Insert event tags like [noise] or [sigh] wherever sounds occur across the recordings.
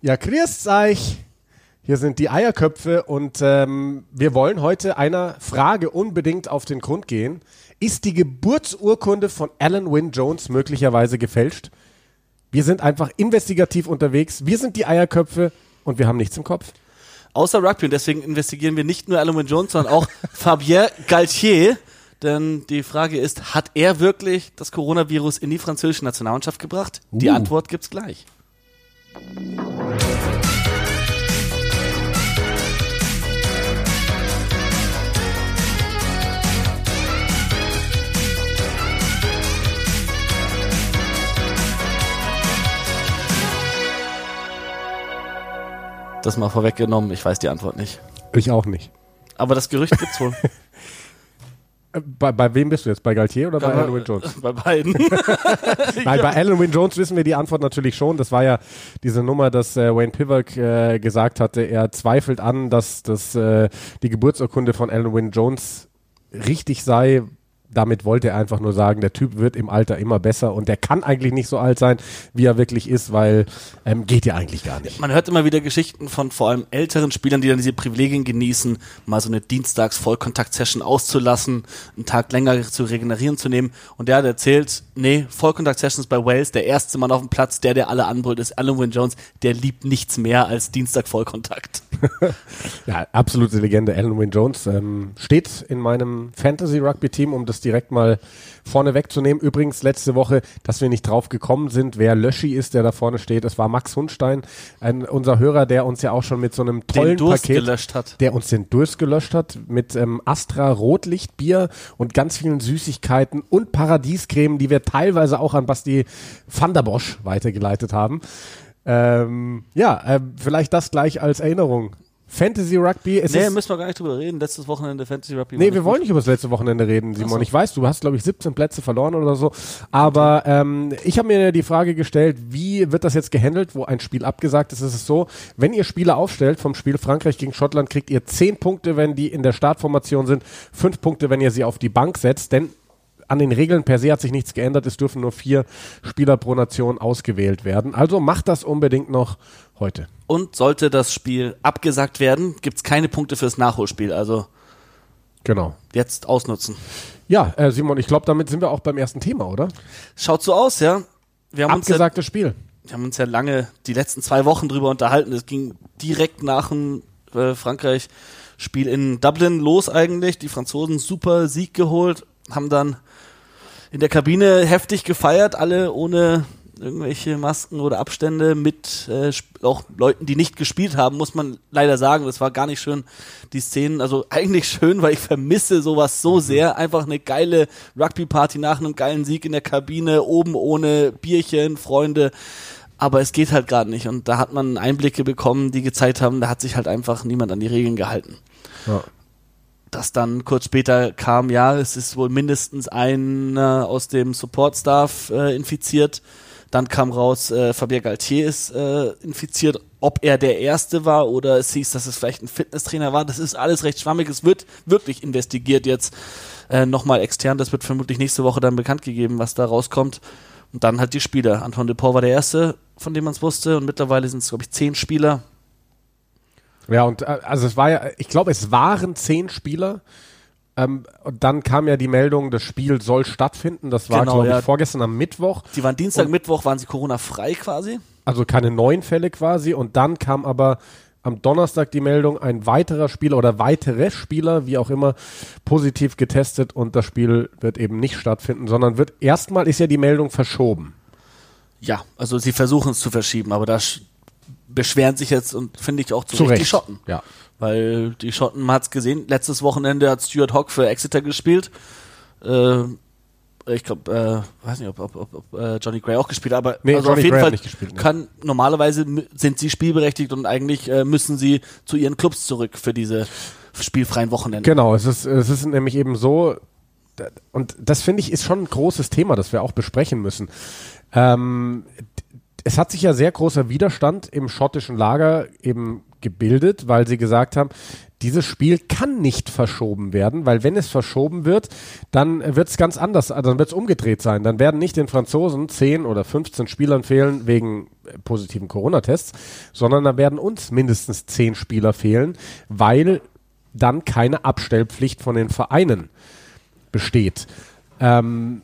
Ja, grüßt euch. Hier sind die Eierköpfe und ähm, wir wollen heute einer Frage unbedingt auf den Grund gehen. Ist die Geburtsurkunde von Alan Wynne Jones möglicherweise gefälscht? Wir sind einfach investigativ unterwegs. Wir sind die Eierköpfe und wir haben nichts im Kopf. Außer Rugby und deswegen investigieren wir nicht nur Alan Wynne Jones, sondern auch [laughs] Fabien Galtier. Denn die Frage ist, hat er wirklich das Coronavirus in die französische Nationalmannschaft gebracht? Die Uh. Antwort gibt's gleich. Das mal vorweggenommen, ich weiß die Antwort nicht. Ich auch nicht. Aber das Gerücht gibt's wohl. [laughs] Äh, Bei, bei wem bist du jetzt? Bei Galtier oder bei Alan Wynne Jones? Bei beiden. [laughs] Nein, bei Alan Wynne Jones wissen wir die Antwort natürlich schon. Das war ja diese Nummer, dass äh, Wayne Pivak äh, gesagt hatte, er zweifelt an, dass das, äh, die Geburtsurkunde von Alan Wynne Jones richtig sei. Damit wollte er einfach nur sagen, der Typ wird im Alter immer besser und der kann eigentlich nicht so alt sein, wie er wirklich ist, weil ähm, geht ja eigentlich gar nicht. Man hört immer wieder Geschichten von vor allem älteren Spielern, die dann diese Privilegien genießen, mal so eine Dienstags-Vollkontakt-Session auszulassen, einen Tag länger zu regenerieren zu nehmen. Und der hat erzählt, nee, Vollkontakt-Sessions bei Wales, der erste Mann auf dem Platz, der, der alle anbrüllt, ist Alan Wynne Jones, der liebt nichts mehr als Dienstag-Vollkontakt. [laughs] Ja, absolute Legende. Alan Wynne Jones ähm, steht in meinem Fantasy-Rugby-Team, um das direkt mal vorne wegzunehmen. Übrigens letzte Woche, dass wir nicht drauf gekommen sind, wer Löschi ist, der da vorne steht. Es war Max Hundstein, ein, unser Hörer, der uns ja auch schon mit so einem tollen Den Durst Paket gelöscht hat. der uns den Durst gelöscht hat mit ähm, Astra Rotlichtbier und ganz vielen Süßigkeiten und Paradiescreme, die wir teilweise auch an Basti van der Bosch weitergeleitet haben. Ähm, ja, ähm, vielleicht das gleich als Erinnerung. Fantasy Rugby, es Nee, müssen wir gar nicht drüber reden. Letztes Wochenende Fantasy Rugby. war Nee, wir wollen nicht über das letzte Wochenende reden, Simon. So. Ich weiß, du hast, glaube ich, 17 Plätze verloren oder so. Aber ähm, ich habe mir die Frage gestellt, wie wird das jetzt gehandelt, wo ein Spiel abgesagt ist? Es ist so, wenn ihr Spieler aufstellt vom Spiel Frankreich gegen Schottland, kriegt ihr 10 Punkte, wenn die in der Startformation sind, 5 Punkte, wenn ihr sie auf die Bank setzt, denn an den Regeln per se hat sich nichts geändert. Es dürfen nur vier Spieler pro Nation ausgewählt werden. Also macht das unbedingt noch heute. Und sollte das Spiel abgesagt werden, gibt's keine Punkte fürs Nachholspiel. Also Genau. jetzt ausnutzen. Ja, äh, Simon, ich glaube, damit sind wir auch beim ersten Thema, oder? Schaut so aus, ja. Wir haben uns ja Abgesagtes Spiel. Wir haben uns ja lange die letzten zwei Wochen drüber unterhalten. Es ging direkt nach dem äh, Frankreich-Spiel in Dublin los eigentlich. Die Franzosen super Sieg geholt, haben dann in der Kabine heftig gefeiert, alle ohne irgendwelche Masken oder Abstände mit äh, auch Leuten, die nicht gespielt haben, muss man leider sagen. Das war gar nicht schön, die Szenen. Also [laughs] eigentlich schön, weil ich vermisse sowas so sehr. Einfach eine geile Rugby-Party nach einem geilen Sieg in der Kabine, oben ohne Bierchen, Freunde. Aber es geht halt gerade nicht. Und da hat man Einblicke bekommen, die gezeigt haben, da hat sich halt einfach niemand an die Regeln gehalten Ja. dass dann kurz später kam, ja, es ist wohl mindestens einer aus dem Support-Staff äh, infiziert. Dann kam raus, äh, Fabien Galtier ist äh, infiziert. Ob er der Erste war oder es hieß, dass es vielleicht ein Fitnesstrainer war, das ist alles recht schwammig. Es wird wirklich investigiert jetzt äh, nochmal extern. Das wird vermutlich nächste Woche dann bekannt gegeben, was da rauskommt. Und dann halt die Spieler. Antoine Dupont war der Erste, von dem man es wusste. Und mittlerweile sind es, glaube ich, zehn Spieler. Ja, und äh, also es war ja, ich glaube, es waren zehn Spieler. Ähm, und dann kam ja die Meldung, das Spiel soll stattfinden. Das war, Genau, glaube ich, ja. vorgestern am Mittwoch. Die waren Dienstag, Und- Mittwoch, waren sie Corona-frei quasi. Also keine neuen Fälle quasi. Und dann kam aber am Donnerstag die Meldung, ein weiterer Spieler oder weitere Spieler, wie auch immer, positiv getestet und das Spiel wird eben nicht stattfinden, sondern wird erstmal ist ja die Meldung verschoben. Ja, also sie versuchen es zu verschieben, aber da sch- beschweren sich jetzt und finde ich auch zu, Zu Recht Recht. die Schotten. Ja. Weil die Schotten, man hat's gesehen, letztes Wochenende hat Stuart Hogg für Exeter gespielt. Äh, ich glaube, äh, weiß nicht, ob, ob, ob, ob äh, Johnny Gray auch gespielt hat, aber Nee, also Johnny auf jeden Gray Fall gespielt, ne. kann normalerweise sind sie spielberechtigt und eigentlich äh, müssen sie zu ihren Clubs zurück für diese spielfreien Wochenende. Genau, es ist, es ist nämlich eben so, und das finde ich ist schon ein großes Thema, das wir auch besprechen müssen. Ähm, es hat sich ja sehr großer Widerstand im schottischen Lager eben gebildet, weil sie gesagt haben, dieses Spiel kann nicht verschoben werden, weil wenn es verschoben wird, dann wird es ganz anders, also dann wird es umgedreht sein. Dann werden nicht den Franzosen 10 oder 15 Spielern fehlen wegen positiven Corona-Tests, sondern da werden uns mindestens 10 Spieler fehlen, weil dann keine Abstellpflicht von den Vereinen besteht. Ähm,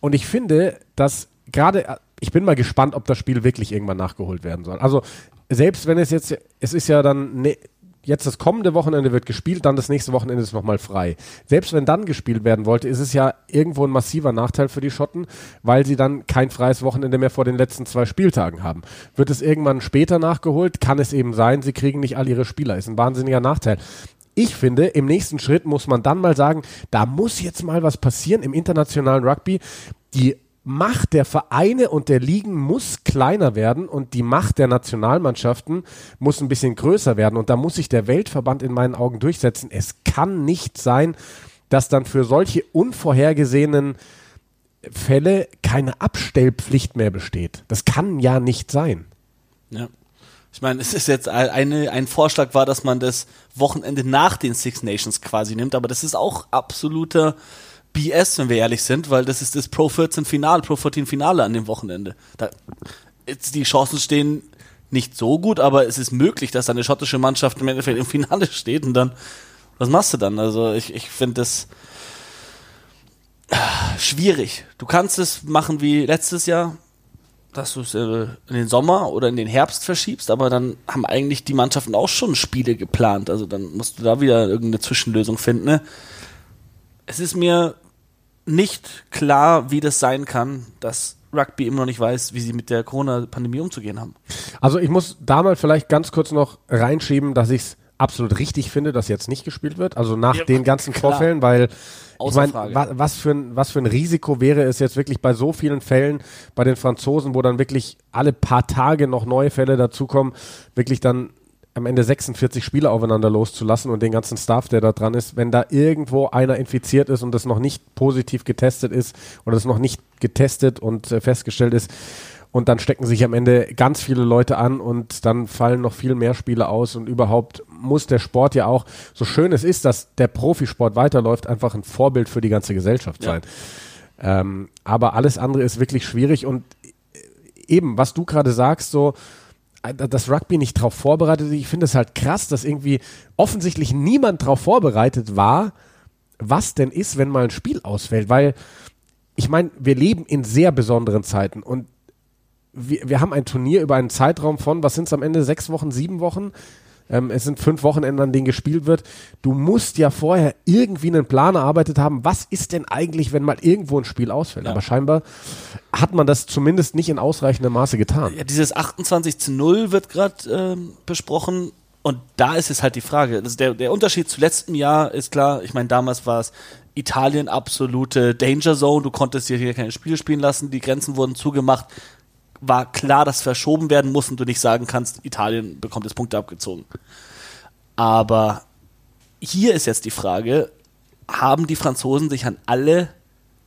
und ich finde, dass gerade, ich bin mal gespannt, ob das Spiel wirklich irgendwann nachgeholt werden soll. Also selbst wenn es jetzt, es ist ja dann ne, jetzt das kommende Wochenende wird gespielt, dann das nächste Wochenende ist nochmal frei. Selbst wenn dann gespielt werden wollte, ist es ja irgendwo ein massiver Nachteil für die Schotten, weil sie dann kein freies Wochenende mehr vor den letzten zwei Spieltagen haben. Wird es irgendwann später nachgeholt, kann es eben sein, sie kriegen nicht all ihre Spieler. Ist ein wahnsinniger Nachteil. Ich finde, im nächsten Schritt muss man dann mal sagen, da muss jetzt mal was passieren im internationalen Rugby. Die Macht der Vereine und der Ligen muss kleiner werden und die Macht der Nationalmannschaften muss ein bisschen größer werden. Und da muss sich der Weltverband in meinen Augen durchsetzen. Es kann nicht sein, dass dann für solche unvorhergesehenen Fälle keine Abstellpflicht mehr besteht. Das kann ja nicht sein. Ja. Ich meine, es ist jetzt eine, ein Vorschlag war, dass man das Wochenende nach den Six Nations quasi nimmt, aber das ist auch absoluter BS, wenn wir ehrlich sind, weil das ist das Pro 14 Finale, Pro 14 Finale an dem Wochenende. Da, die Chancen stehen nicht so gut, aber es ist möglich, dass eine schottische Mannschaft im Endeffekt im Finale [laughs] steht und dann, was machst du dann? Also ich, ich finde das schwierig. Du kannst es machen wie letztes Jahr, dass du es äh, in den Sommer oder in den Herbst verschiebst, aber dann haben eigentlich die Mannschaften auch schon Spiele geplant. Also dann musst du da wieder irgendeine Zwischenlösung finden. Ne? Es ist mir nicht klar, wie das sein kann, dass Rugby immer noch nicht weiß, wie sie mit der Corona-Pandemie umzugehen haben. Also ich muss da mal vielleicht ganz kurz noch reinschieben, dass ich es absolut richtig finde, dass jetzt nicht gespielt wird. Also nach ja, den ganzen klar. Vorfällen, weil ich meine, wa was, für ein, was für ein Risiko wäre es jetzt wirklich bei so vielen Fällen bei den Franzosen, wo dann wirklich alle paar Tage noch neue Fälle dazukommen, wirklich dann am Ende 46 Spieler aufeinander loszulassen und den ganzen Staff, der da dran ist, wenn da irgendwo einer infiziert ist und das noch nicht positiv getestet ist oder das noch nicht getestet und äh, festgestellt ist, und dann stecken sich am Ende ganz viele Leute an und dann fallen noch viel mehr Spiele aus und überhaupt muss der Sport ja auch, so schön es ist, dass der Profisport weiterläuft, einfach ein Vorbild für die ganze Gesellschaft sein. Ja. Ähm, aber alles andere ist wirklich schwierig und eben, was du gerade sagst, so, äh, das Rugby nicht darauf vorbereitet ist. Ich finde es halt krass, dass irgendwie offensichtlich niemand darauf vorbereitet war, was denn ist, wenn mal ein Spiel ausfällt. Weil ich meine, wir leben in sehr besonderen Zeiten und wir, wir haben ein Turnier über einen Zeitraum von, was sind es am Ende, sechs Wochen, sieben Wochen? Ähm, es sind fünf Wochenenden, an denen gespielt wird. Du musst ja vorher irgendwie einen Plan erarbeitet haben. Was ist denn eigentlich, wenn mal irgendwo ein Spiel ausfällt? Ja. Aber scheinbar hat man das zumindest nicht in ausreichendem Maße getan. Ja, dieses 28 zu 0 wird gerade ähm, besprochen. Und da ist es halt die Frage. Also der, der Unterschied zu letztem Jahr ist klar. Ich meine, damals war es Italien absolute Danger Zone. Du konntest hier keine Spiele spielen lassen. Die Grenzen wurden zugemacht war klar, dass verschoben werden muss und du nicht sagen kannst, Italien bekommt jetzt Punkte abgezogen. Aber hier ist jetzt die Frage, haben die Franzosen sich an alle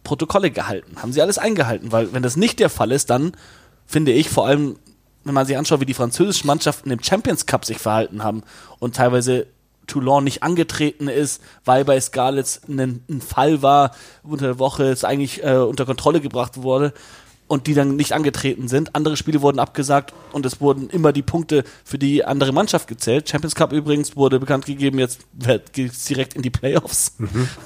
Protokolle gehalten? Haben sie alles eingehalten? Weil wenn das nicht der Fall ist, dann finde ich vor allem, wenn man sich anschaut, wie die französischen Mannschaften im Champions Cup sich verhalten haben und teilweise Toulon nicht angetreten ist, weil bei Scarlets ein, ein Fall war, unter der Woche es eigentlich äh, unter Kontrolle gebracht wurde und die dann nicht angetreten sind. Andere Spiele wurden abgesagt und es wurden immer die Punkte für die andere Mannschaft gezählt. Champions Cup übrigens wurde bekannt gegeben, jetzt geht es direkt in die Playoffs. Mhm. [laughs]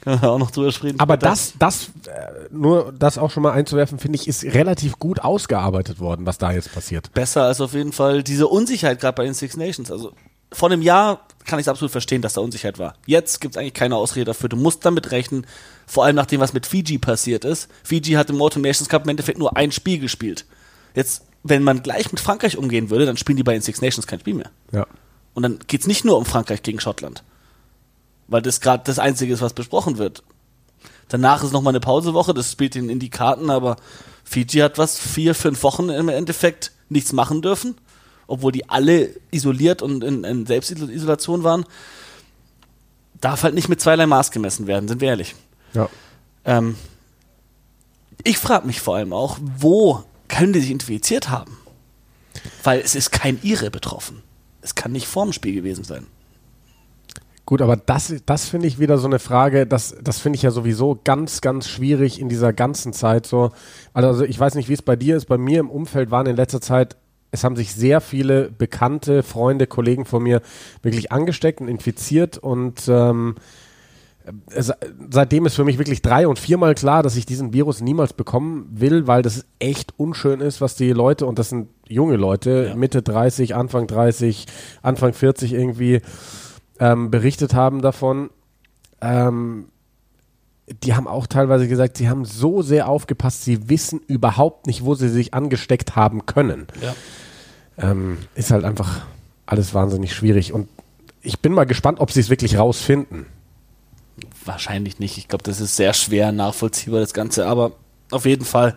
Können wir auch noch drüber sprechen. Aber das, das, äh, nur das auch schon mal einzuwerfen, finde ich, ist relativ gut ausgearbeitet worden, was da jetzt passiert. Besser als auf jeden Fall diese Unsicherheit gerade bei den Six Nations. Also vor einem Jahr kann ich es absolut verstehen, dass da Unsicherheit war. Jetzt gibt es eigentlich keine Ausrede dafür. Du musst damit rechnen, vor allem nach dem, was mit Fiji passiert ist. Fiji hat im Autumn Nations Cup im Endeffekt nur ein Spiel gespielt. Jetzt, wenn man gleich mit Frankreich umgehen würde, dann spielen die bei den Six Nations kein Spiel mehr. Ja. Und dann geht es nicht nur um Frankreich gegen Schottland. Weil das gerade das Einzige ist, was besprochen wird. Danach ist nochmal eine Pausewoche, das spielt ihnen in die Karten, aber Fiji hat was, vier, fünf Wochen im Endeffekt nichts machen dürfen obwohl die alle isoliert und in, in Selbstisolation waren, darf halt nicht mit zweierlei Maß gemessen werden, sind wir ehrlich. Ja. Ähm, ich frage mich vor allem auch, wo können die sich infiziert haben? Weil es ist kein Ire betroffen. Es kann nicht vorm Spiel gewesen sein. Gut, aber das, das finde ich wieder so eine Frage, das, das finde ich ja sowieso ganz, ganz schwierig in dieser ganzen Zeit so. Also ich weiß nicht, wie es bei dir ist. Bei mir im Umfeld waren in letzter Zeit, es haben sich sehr viele bekannte Freunde, Kollegen von mir wirklich angesteckt und infiziert und ähm, seitdem ist für mich wirklich drei- und viermal klar, dass ich diesen Virus niemals bekommen will, weil das echt unschön ist, was die Leute, und das sind junge Leute, Ja. Mitte 30, Anfang 30, Anfang 40 irgendwie, ähm, berichtet haben davon. Ähm, die haben auch teilweise gesagt, sie haben so sehr aufgepasst, sie wissen überhaupt nicht, wo sie sich angesteckt haben können. Ja. Ähm, ist halt einfach alles wahnsinnig schwierig. Und ich bin mal gespannt, ob sie es wirklich rausfinden. Wahrscheinlich nicht. Ich glaube, das ist sehr schwer nachvollziehbar, das Ganze. Aber auf jeden Fall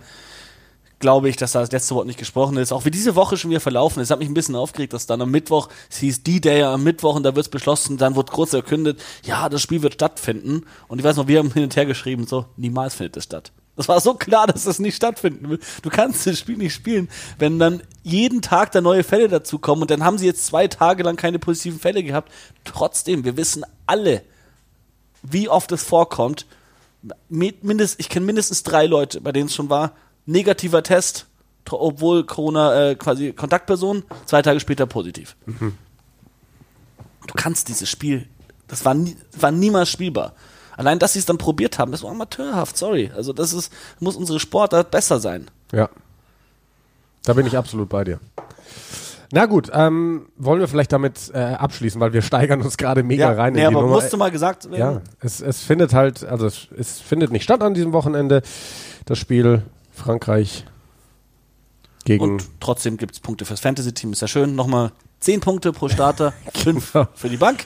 glaube ich, dass da das letzte Wort nicht gesprochen ist. Auch wie diese Woche schon wieder verlaufen ist. hat mich ein bisschen aufgeregt, dass dann am Mittwoch, es hieß D-Day am Mittwoch und da wird es beschlossen, dann wird kurz verkündet, ja, das Spiel wird stattfinden. Und ich weiß noch, wir haben hin und her geschrieben, so, niemals findet es statt. Das war so klar, dass das nicht stattfinden will. Du kannst das Spiel nicht spielen, wenn dann jeden Tag da neue Fälle dazukommen und dann haben sie jetzt zwei Tage lang keine positiven Fälle gehabt. Trotzdem, wir wissen alle, wie oft es vorkommt. Mi- Mindest, ich kenne mindestens drei Leute, bei denen es schon war. Negativer Test, obwohl Corona äh, quasi Kontaktperson, zwei Tage später positiv. Du kannst dieses Spiel, das war, nie, war niemals spielbar. Allein, dass sie es dann probiert haben, das war amateurhaft, sorry. Also das ist, muss unsere Sportart besser sein. Ja. Da bin ich absolut bei dir. Na gut, ähm, wollen wir vielleicht damit äh, abschließen, weil wir steigern uns gerade mega rein nee, in die aber Nummer. musste mal gesagt werden. ja, es, es findet halt, also es, es findet nicht statt an diesem Wochenende, das Spiel Frankreich gegen Und trotzdem gibt es Punkte fürs Fantasy-Team, ist ja schön. Nochmal 10 Punkte pro Starter, [laughs] 5 Genau. für die Bank.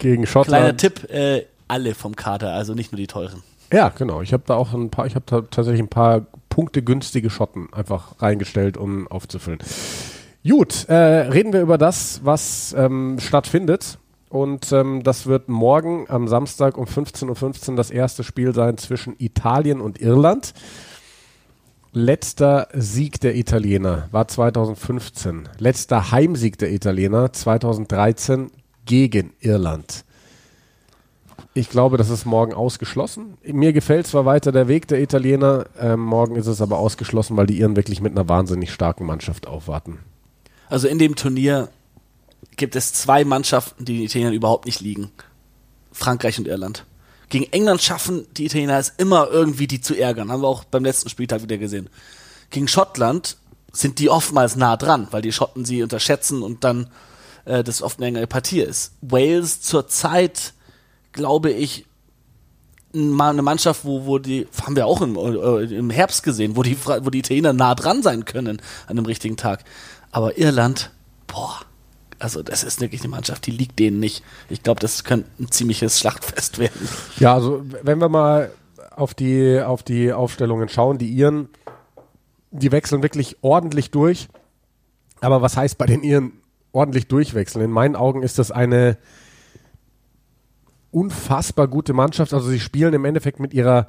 gegen Schottland. Kleiner Tipp, äh, alle vom Kader, also nicht nur die teuren. Ja, genau. Ich habe da auch ein paar, ich habe tatsächlich ein paar Punkte günstige Schotten einfach reingestellt, um aufzufüllen. Gut, äh, reden wir über das, was ähm, stattfindet. Und ähm, das wird morgen am Samstag um 15.15 Uhr das erste Spiel sein zwischen Italien und Irland. Letzter Sieg der Italiener war 2015. Letzter Heimsieg der Italiener 2013 gegen Irland. Ich glaube, das ist morgen ausgeschlossen. Mir gefällt zwar weiter der Weg der Italiener, ähm, morgen ist es aber ausgeschlossen, weil die Iren wirklich mit einer wahnsinnig starken Mannschaft aufwarten. Also in dem Turnier gibt es zwei Mannschaften, die den Italienern überhaupt nicht liegen. Frankreich und Irland. Gegen England schaffen die Italiener es immer irgendwie, die zu ärgern. Haben wir auch beim letzten Spieltag wieder gesehen. Gegen Schottland sind die oftmals nah dran, weil die Schotten sie unterschätzen und dann äh, das oft eine engere Partie ist. Wales zurzeit, glaube ich, mal eine Mannschaft, wo, wo die, haben wir auch im, äh, im Herbst gesehen, wo die, wo die Italiener nah dran sein können an dem richtigen Tag. Aber Irland, boah, also das ist wirklich eine Mannschaft, die liegt denen nicht. Ich glaube, das könnte ein ziemliches Schlachtfest [laughs] werden. Ja, also wenn wir mal auf die, auf die Aufstellungen schauen, die Iren, die wechseln wirklich ordentlich durch. Aber was heißt bei den Iren ordentlich durchwechseln? In meinen Augen ist das eine unfassbar gute Mannschaft. Also sie spielen im Endeffekt mit ihrer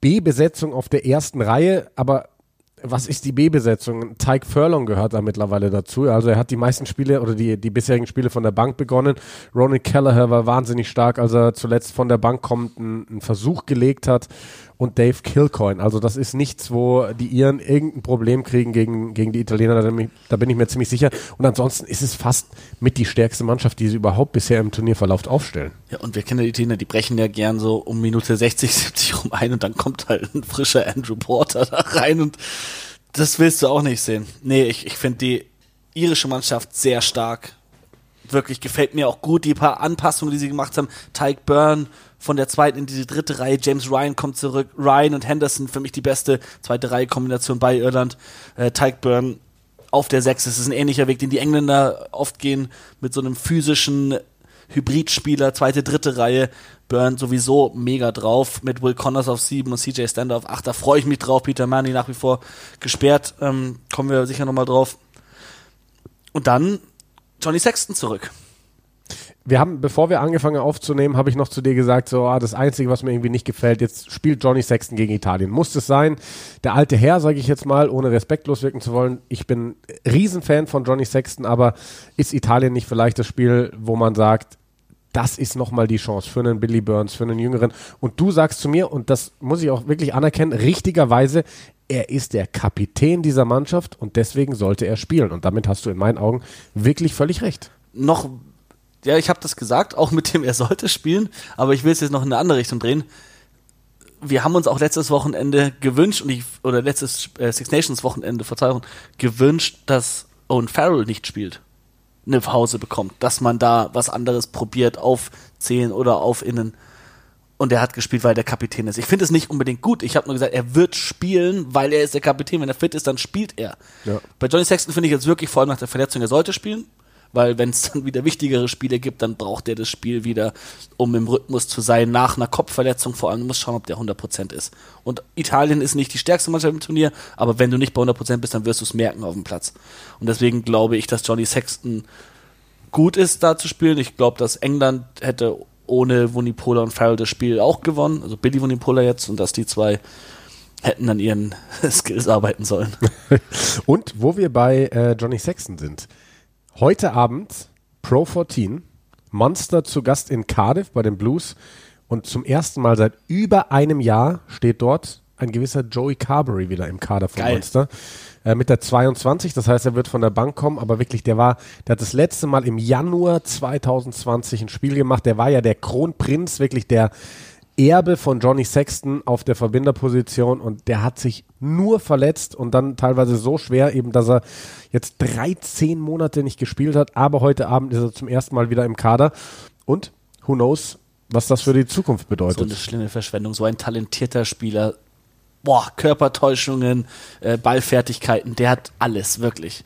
B-Besetzung auf der ersten Reihe, aber was ist die B-Besetzung? Tyke Furlong gehört da mittlerweile dazu. Also er hat die meisten Spiele oder die, die bisherigen Spiele von der Bank begonnen. Ronan Kelleher war wahnsinnig stark, als er zuletzt von der Bank kommt, einen, einen Versuch gelegt hat. Und Dave Kilcoin. Also das ist nichts, wo die Iren irgendein Problem kriegen gegen, gegen die Italiener. Da bin, ich, mir ziemlich sicher. Und ansonsten ist es fast mit die stärkste Mannschaft, die sie überhaupt bisher im Turnierverlauf aufstellen. Ja, und wir kennen die Italiener, die brechen ja gern so um Minute 60, 70 rum ein und dann kommt halt ein frischer Andrew Porter da rein und das willst du auch nicht sehen. Nee, ich, ich finde die irische Mannschaft sehr stark. Wirklich gefällt mir auch gut, die paar Anpassungen, die sie gemacht haben. Tyke Byrne von der zweiten in die dritte Reihe, James Ryan kommt zurück, Ryan und Henderson für mich die beste zweite Reihe Kombination bei Irland. Äh, Tyke Byrne auf der Sechs. Es ist ein ähnlicher Weg, den die Engländer oft gehen, mit so einem physischen Hybridspieler, zweite, dritte Reihe. Burn sowieso mega drauf, mit Will Connors auf sieben und CJ Stander auf acht. Da freue ich mich drauf. Peter Manny nach wie vor gesperrt. Ähm, kommen wir sicher nochmal drauf. Und dann Johnny Sexton zurück. Wir haben, bevor wir angefangen aufzunehmen, habe ich noch zu dir gesagt, so, ah, das Einzige, was mir irgendwie nicht gefällt, jetzt spielt Johnny Sexton gegen Italien. Muss es sein? Der alte Herr, sage ich jetzt mal, ohne respektlos wirken zu wollen. Ich bin Riesenfan von Johnny Sexton, aber ist Italien nicht vielleicht das Spiel, wo man sagt, das ist nochmal die Chance für einen Billy Burns, für einen Jüngeren. Und du sagst zu mir, und das muss ich auch wirklich anerkennen, richtigerweise, er ist der Kapitän dieser Mannschaft und deswegen sollte er spielen. Und damit hast du in meinen Augen wirklich völlig recht. Noch, ja, ich habe das gesagt, auch mit dem er sollte spielen, aber ich will es jetzt noch in eine andere Richtung drehen. Wir haben uns auch letztes Wochenende gewünscht, und ich, oder letztes äh, Six Nations Wochenende, Verzeihung, gewünscht, dass Owen Farrell nicht spielt eine Pause bekommt, dass man da was anderes probiert auf 10 oder auf Innen. Und er hat gespielt, weil er der Kapitän ist. Ich finde es nicht unbedingt gut. Ich habe nur gesagt, er wird spielen, weil er ist der Kapitän. Wenn er fit ist, dann spielt er. Ja. Bei Johnny Sexton finde ich jetzt wirklich, vor allem nach der Verletzung, er sollte spielen weil wenn es dann wieder wichtigere Spiele gibt, dann braucht er das Spiel wieder, um im Rhythmus zu sein, nach einer Kopfverletzung vor allem. Du musst schauen, ob der 100% ist. Und Italien ist nicht die stärkste Mannschaft im Turnier, aber wenn du nicht bei 100% bist, dann wirst du es merken auf dem Platz. Und deswegen glaube ich, dass Johnny Sexton gut ist, da zu spielen. Ich glaube, dass England hätte ohne Wunipola und Farrell das Spiel auch gewonnen, also Billy Wunipola jetzt, und dass die zwei hätten an ihren [laughs] Skills arbeiten sollen. [laughs] und wo wir bei äh, Johnny Sexton sind, Heute Abend Pro 14, Monster zu Gast in Cardiff bei den Blues. Und zum ersten Mal seit über einem Jahr steht dort ein gewisser Joey Carberry wieder im Kader von Geil. Monster. Äh, mit der 22, das heißt, er wird von der Bank kommen, aber wirklich, der war, der hat das letzte Mal im Januar 2020 ein Spiel gemacht. Der war ja der Kronprinz, wirklich der, Erbe von Johnny Sexton auf der Verbinderposition und der hat sich nur verletzt und dann teilweise so schwer, eben dass er jetzt 13 Monate nicht gespielt hat, aber heute Abend ist er zum ersten Mal wieder im Kader und who knows, was das für die Zukunft bedeutet. So eine schlimme Verschwendung, so ein talentierter Spieler, boah, Körpertäuschungen, äh, Ballfertigkeiten, der hat alles, wirklich.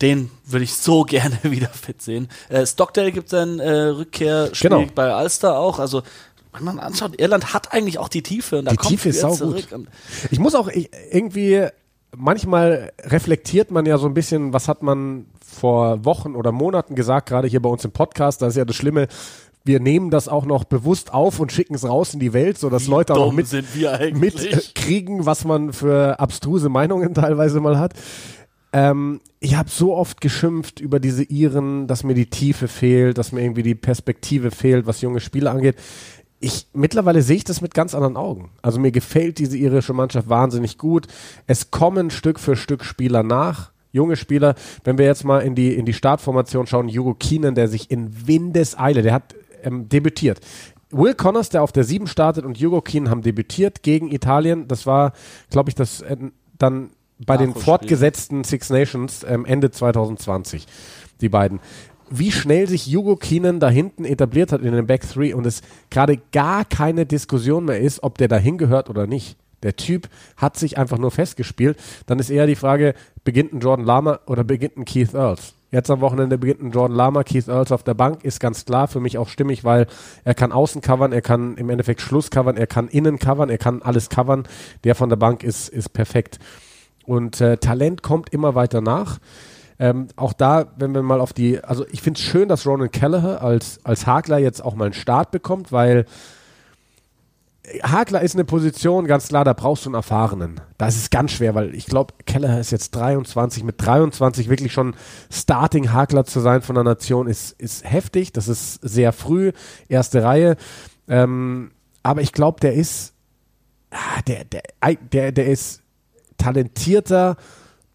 Den würde ich so [laughs] gerne wieder fit sehen. Äh, Stockdale gibt sein äh, Rückkehrspiel genau. bei Ulster auch. Also wenn man anschaut, Irland hat eigentlich auch die Tiefe. Und die Tiefe ist saugut. Ich muss auch ich, irgendwie, manchmal reflektiert man ja so ein bisschen, was hat man vor Wochen oder Monaten gesagt, gerade hier bei uns im Podcast, das ist ja das Schlimme, wir nehmen das auch noch bewusst auf und schicken es raus in die Welt, sodass Wie Leute auch mit, mitkriegen, was man für abstruse Meinungen teilweise mal hat. Ähm, ich habe so oft geschimpft über diese Iren, dass mir die Tiefe fehlt, dass mir irgendwie die Perspektive fehlt, was junge Spieler angeht ich mittlerweile sehe ich das mit ganz anderen Augen. Also mir gefällt diese irische Mannschaft wahnsinnig gut. Es kommen Stück für Stück Spieler nach, junge Spieler. Wenn wir jetzt mal in die in die Startformation schauen, Hugo Keenan, der sich in Windeseile, der hat ähm, debütiert. Will Connors, der auf der 7 startet und Hugo Keenan haben debütiert gegen Italien. Das war, glaube ich, das äh, dann bei den fortgesetzten Six Nations ähm, Ende 2020. Die beiden wie schnell sich Hugo Keenan da hinten etabliert hat in den Back Three und es gerade gar keine Diskussion mehr ist, ob der da hingehört oder nicht. Der Typ hat sich einfach nur festgespielt. Dann ist eher die Frage, beginnt ein Jordan Lama oder beginnt ein Keith Earls? Jetzt am Wochenende beginnt ein Jordan Lama, Keith Earls auf der Bank, ist ganz klar für mich auch stimmig, weil er kann außen covern, er kann im Endeffekt Schluss covern, er kann innen covern, er kann alles covern. Der von der Bank ist, ist perfekt. Und äh, Talent kommt immer weiter nach. Ähm, auch da, wenn wir mal auf die, also ich finde es schön, dass Ronan Kelleher als, als Hakler jetzt auch mal einen Start bekommt, weil Hakler ist eine Position, ganz klar, da brauchst du einen Erfahrenen. Das ist ganz schwer, weil ich glaube, Kelleher ist jetzt 23, mit 23 wirklich schon Starting-Hakler zu sein von der Nation ist, ist heftig, das ist sehr früh, erste Reihe. Ähm, aber ich glaube, der ist, ah, der, der, der, der ist talentierter,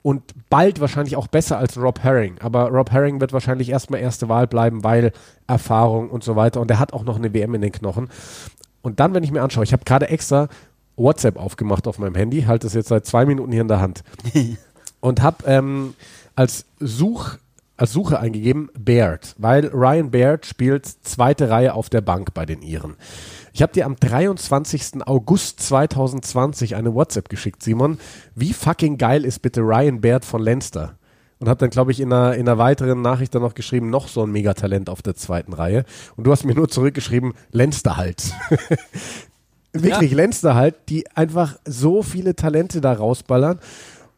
und bald wahrscheinlich auch besser als Rob Herring. Aber Rob Herring wird wahrscheinlich erstmal erste Wahl bleiben, weil Erfahrung und so weiter. Und er hat auch noch eine WM in den Knochen. Und dann, wenn ich mir anschaue, ich habe gerade extra WhatsApp aufgemacht auf meinem Handy, halte es jetzt seit zwei Minuten hier in der Hand [laughs] und habe ähm, als Such als Suche eingegeben Baird, weil Ryan Baird spielt zweite Reihe auf der Bank bei den Iren. Ich habe dir am 23. August 2020 eine WhatsApp geschickt, Simon. Wie fucking geil ist bitte Ryan Baird von Leinster? Und habe dann, glaube ich, in einer, in einer weiteren Nachricht dann noch geschrieben, noch so ein Megatalent auf der zweiten Reihe. Und du hast mir nur zurückgeschrieben, Leinster halt. [laughs] Wirklich, ja. Leinster halt, die einfach so viele Talente da rausballern.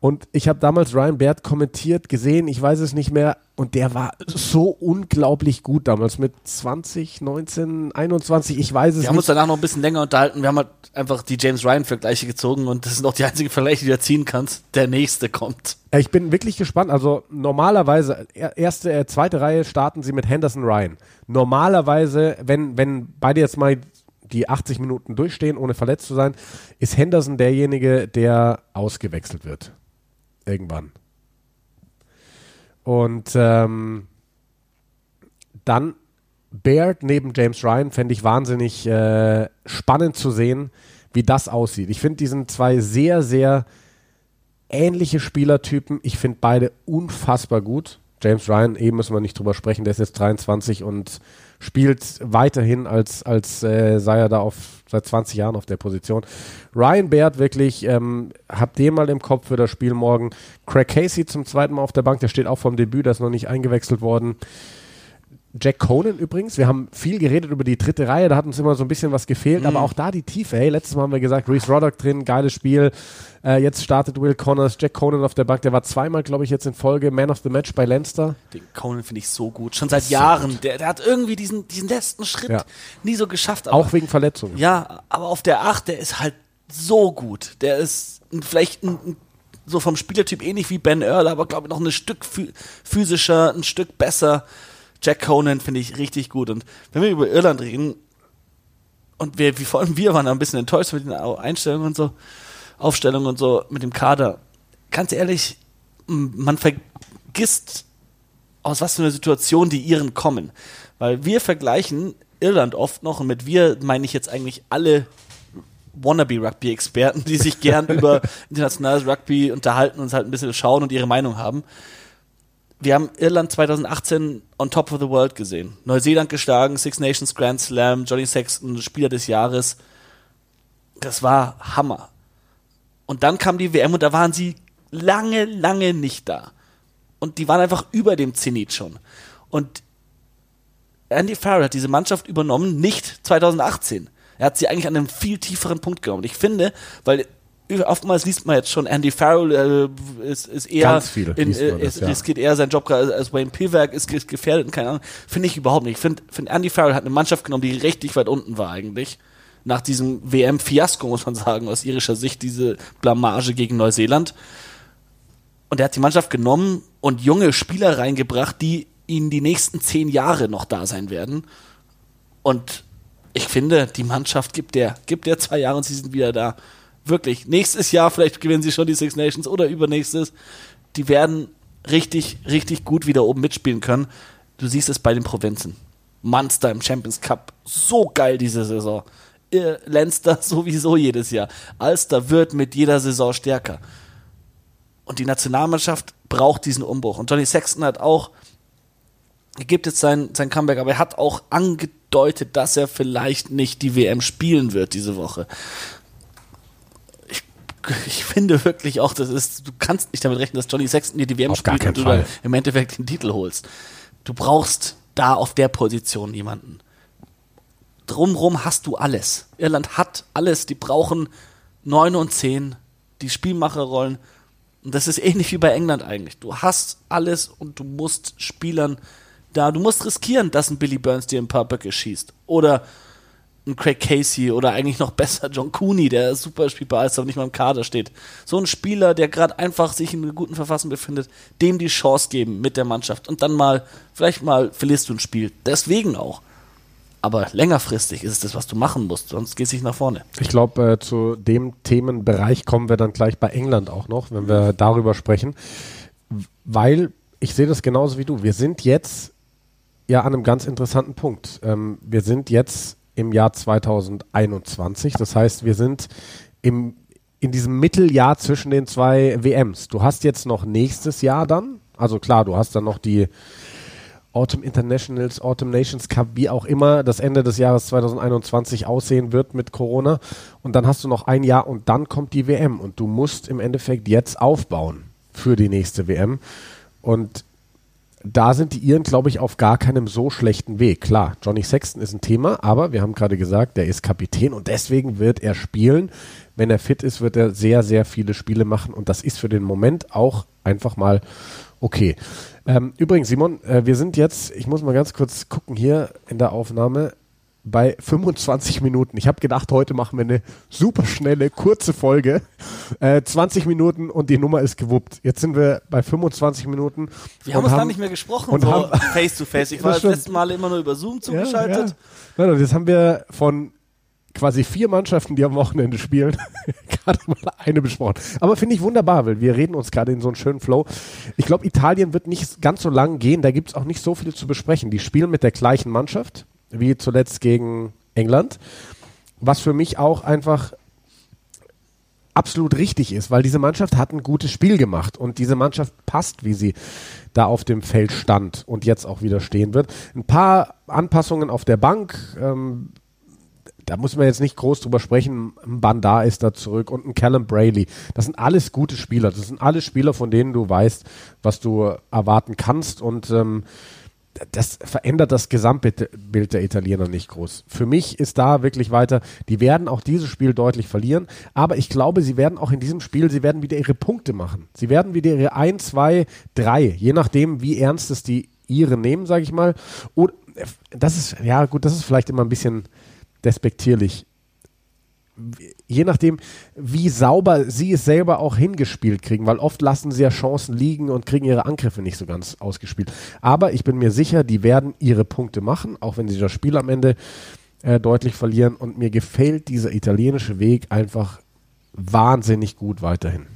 Und ich habe damals Ryan Baird kommentiert, gesehen, ich weiß es nicht mehr. Und der war so unglaublich gut damals mit 20, 19, 21, ich weiß es nicht. Wir haben uns danach noch ein bisschen länger unterhalten. Wir haben halt einfach die James Ryan-Vergleiche gezogen und das sind auch die einzigen Vergleiche, die du ziehen kannst. Der nächste kommt. Ich bin wirklich gespannt. Also normalerweise, erste, äh, zweite Reihe starten sie mit Henderson Ryan. Normalerweise, wenn, wenn beide jetzt mal die 80 Minuten durchstehen, ohne verletzt zu sein, ist Henderson derjenige, der ausgewechselt wird irgendwann. Und ähm, dann Baird neben James Ryan fände ich wahnsinnig äh, spannend zu sehen, wie das aussieht. Ich finde, die sind zwei sehr, sehr ähnliche Spielertypen. Ich finde beide unfassbar gut. James Ryan, eben müssen wir nicht drüber sprechen, der ist jetzt 23 und spielt weiterhin, als, als äh, sei er da auf, seit 20 Jahren auf der Position. Ryan Baird wirklich, ähm, habt ihr mal im Kopf für das Spiel morgen. Craig Casey zum zweiten Mal auf der Bank, der steht auch vom Debüt, der ist noch nicht eingewechselt worden. Jack Conan übrigens, wir haben viel geredet über die dritte Reihe, da hat uns immer so ein bisschen was gefehlt, mhm. aber auch da die Tiefe, hey, letztes Mal haben wir gesagt, Reese Roddock drin, geiles Spiel, äh, jetzt startet Will Connors, Jack Conan auf der Bank, der war zweimal, glaube ich, jetzt in Folge Man of the Match bei Leinster. Den Conan finde ich so gut, schon seit so Jahren, der, der, hat irgendwie diesen, diesen letzten Schritt ja. nie so geschafft. Aber, auch wegen Verletzungen. Ja, aber auf der Acht, der ist halt so gut, der ist vielleicht ein, so vom Spielertyp ähnlich wie Ben Earl, aber glaube ich noch ein Stück physischer, ein Stück besser. Jack Conan finde ich richtig gut. Und wenn wir über Irland reden, und wir, wie vor allem wir waren ein bisschen enttäuscht mit den Einstellungen und so, Aufstellungen und so, mit dem Kader. Ganz ehrlich, man vergisst, aus was für einer Situation die Iren kommen. Weil wir vergleichen Irland oft noch, und mit wir meine ich jetzt eigentlich alle Wannabe-Rugby-Experten, die sich gern [laughs] über internationales Rugby unterhalten und halt ein bisschen schauen und ihre Meinung haben wir haben Irland 2018 on top of the world gesehen. Neuseeland geschlagen, Six Nations Grand Slam, Johnny Sexton, Spieler des Jahres. Das war Hammer. Und dann kam die WM und da waren sie lange, lange nicht da. Und die waren einfach über dem Zenit schon. Und Andy Farrell hat diese Mannschaft übernommen, nicht 2018. Er hat sie eigentlich an einem viel tieferen Punkt genommen. Ich finde, weil oftmals liest man jetzt schon, Andy Farrell äh, ist, ist eher in, äh, das, ja. riskiert eher seinen Job als, als Wayne Pivac ist, ist gefährdet und keine Ahnung. Finde ich überhaupt nicht. Ich finde, find Andy Farrell hat eine Mannschaft genommen, die richtig weit unten war eigentlich. Nach diesem WM-Fiasko, muss man sagen, aus irischer Sicht, diese Blamage gegen Neuseeland. Und er hat die Mannschaft genommen und junge Spieler reingebracht, die ihnen die nächsten zehn Jahre noch da sein werden. Und ich finde, die Mannschaft gibt der, gibt der zwei Jahre und sie sind wieder da. Wirklich. Nächstes Jahr, vielleicht gewinnen sie schon die Six Nations oder übernächstes. Die werden richtig, richtig gut wieder oben mitspielen können. Du siehst es bei den Provinzen. Munster im Champions Cup. So geil diese Saison. Leinster [laughs] sowieso jedes Jahr. Ulster wird mit jeder Saison stärker. Und die Nationalmannschaft braucht diesen Umbruch. Und Johnny Sexton hat auch, er gibt jetzt sein, sein Comeback, aber er hat auch angedeutet, dass er vielleicht nicht die WM spielen wird diese Woche [laughs] ich finde wirklich auch, das ist, du kannst nicht damit rechnen, dass Johnny Sexton dir die WM auf spielt und du dann im Endeffekt den Titel holst. Du brauchst da auf der Position jemanden. Drumrum hast du alles. Irland hat alles. Die brauchen 9 und 10, die Spielmacherrollen. Und das ist ähnlich wie bei England eigentlich. Du hast alles und du musst Spielern da, du musst riskieren, dass ein Billy Burns dir ein paar Böcke schießt. Oder ein Craig Casey oder eigentlich noch [laughs] besser John Cooney, der super spielbar ist, aber nicht mal im Kader steht. So ein Spieler, der gerade einfach sich in einer guten Verfassung befindet, dem die Chance geben mit der Mannschaft und dann mal, vielleicht mal verlierst du ein Spiel. Deswegen auch. Aber längerfristig ist es das, was du machen musst, sonst geht es nicht nach vorne. Ich glaube, äh, zu dem Themenbereich kommen wir dann gleich bei England auch noch, wenn wir darüber sprechen. Weil ich sehe das genauso wie du. Wir sind jetzt ja an einem ganz interessanten Punkt. Ähm, wir sind jetzt im Jahr 2021. Das heißt, wir sind im, in diesem Mitteljahr zwischen den zwei WMs. Du hast jetzt noch nächstes Jahr dann, also klar, du hast dann noch die Autumn Internationals, Autumn Nations Cup, wie auch immer das Ende des Jahres 2021 aussehen wird mit Corona. Und dann hast du noch ein Jahr und dann kommt die WM und du musst im Endeffekt jetzt aufbauen für die nächste WM. Und da sind die Iren, glaube ich, auf gar keinem so schlechten Weg. Klar, Johnny Sexton ist ein Thema, aber wir haben gerade gesagt, der ist Kapitän und deswegen wird er spielen. Wenn er fit ist, wird er sehr, sehr viele Spiele machen und das ist für den Moment auch einfach mal okay. Ähm, übrigens, Simon, äh, wir sind jetzt, ich muss mal ganz kurz gucken hier in der Aufnahme, bei 25 Minuten. Ich habe gedacht, heute machen wir eine super schnelle, kurze Folge. Äh, 20 Minuten und die Nummer ist gewuppt. Jetzt sind wir bei 25 Minuten. Wir haben uns gar nicht mehr gesprochen, und so haben- face to face. Ich [laughs] war das letzte Mal immer nur über Zoom zugeschaltet. Ja, ja. Nein, Jetzt haben wir von quasi vier Mannschaften, die am Wochenende spielen, [laughs] gerade mal eine besprochen. Aber finde ich wunderbar, weil wir reden uns gerade in so einen schönen Flow. Ich glaube, Italien wird nicht ganz so lang gehen. Da gibt es auch nicht so viel zu besprechen. Die spielen mit der gleichen Mannschaft wie zuletzt gegen England. Was für mich auch einfach absolut richtig ist, weil diese Mannschaft hat ein gutes Spiel gemacht und diese Mannschaft passt, wie sie da auf dem Feld stand und jetzt auch wieder stehen wird. Ein paar Anpassungen auf der Bank, ähm, da muss man jetzt nicht groß drüber sprechen. Ein Bandar ist da zurück und ein Callum Brayley. Das sind alles gute Spieler. Das sind alles Spieler, von denen du weißt, was du erwarten kannst und ähm, das verändert das Gesamtbild Bild der Italiener nicht groß. Für mich ist da wirklich weiter, die werden auch dieses Spiel deutlich verlieren, aber ich glaube, sie werden auch in diesem Spiel, sie werden wieder ihre Punkte machen. Sie werden wieder ihre 1, 2, 3, je nachdem, wie ernst es die ihre nehmen, sage ich mal. Und das ist, ja gut, das ist vielleicht immer ein bisschen despektierlich. Je nachdem, wie sauber sie es selber auch hingespielt kriegen, weil oft lassen sie ja Chancen liegen und kriegen ihre Angriffe nicht so ganz ausgespielt. Aber ich bin mir sicher, die werden ihre Punkte machen, auch wenn sie das Spiel am Ende äh, deutlich verlieren. Und mir gefällt dieser italienische Weg einfach wahnsinnig gut weiterhin.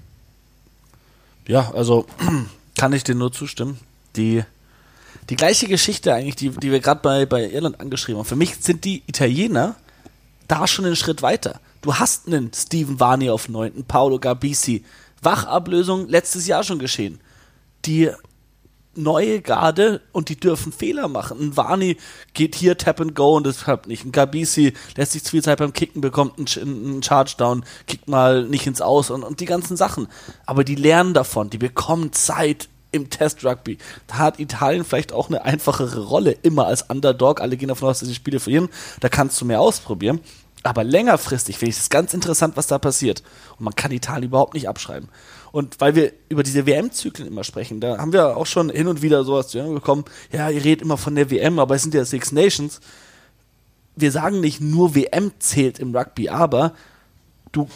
Ja, also [clears throat] kann ich dir nur zustimmen. Die, die gleiche Geschichte eigentlich, die, die wir gerade bei, bei Irland angeschrieben haben. Für mich sind die Italiener da schon einen Schritt weiter. Du hast einen Steven Varney auf 9., Paolo Garbisi. Wachablösung letztes Jahr schon geschehen. Die neue Garde und die dürfen Fehler machen. Ein Varney geht hier Tap and Go und das klappt nicht. Ein Gabisi lässt sich zu viel Zeit beim Kicken, bekommt einen, einen Charge Down, kickt mal nicht ins Aus und, und die ganzen Sachen. Aber die lernen davon, die bekommen Zeit im Test Rugby. Da hat Italien vielleicht auch eine einfachere Rolle, immer als Underdog. Alle gehen davon aus, dass sie Spiele verlieren. Da kannst du mehr ausprobieren. Aber längerfristig finde ich es ganz interessant, was da passiert. Und man kann Italien überhaupt nicht abschreiben. Und weil wir über diese WM-Zyklen immer sprechen, da haben wir auch schon hin und wieder sowas zu hören bekommen, ja, ihr redet immer von der WM, aber es sind ja Six Nations. Wir sagen nicht nur WM zählt im Rugby, aber du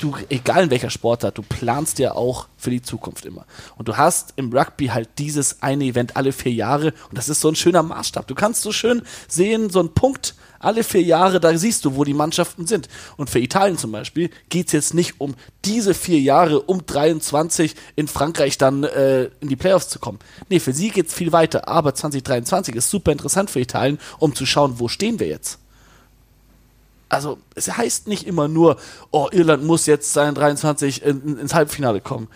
du, egal in welcher Sportart, du planst ja auch für die Zukunft immer. Und du hast im Rugby halt dieses eine Event alle vier Jahre und das ist so ein schöner Maßstab. Du kannst so schön sehen, so ein Punkt alle vier Jahre, da siehst du, wo die Mannschaften sind. Und für Italien zum Beispiel geht es jetzt nicht um diese vier Jahre, um 23 in Frankreich dann äh, in die Playoffs zu kommen. Nee, für sie geht es viel weiter. Aber 2023 ist super interessant für Italien, um zu schauen, wo stehen wir jetzt also es heißt nicht immer nur, oh, Irland muss jetzt sein 23 in, in, ins Halbfinale kommen.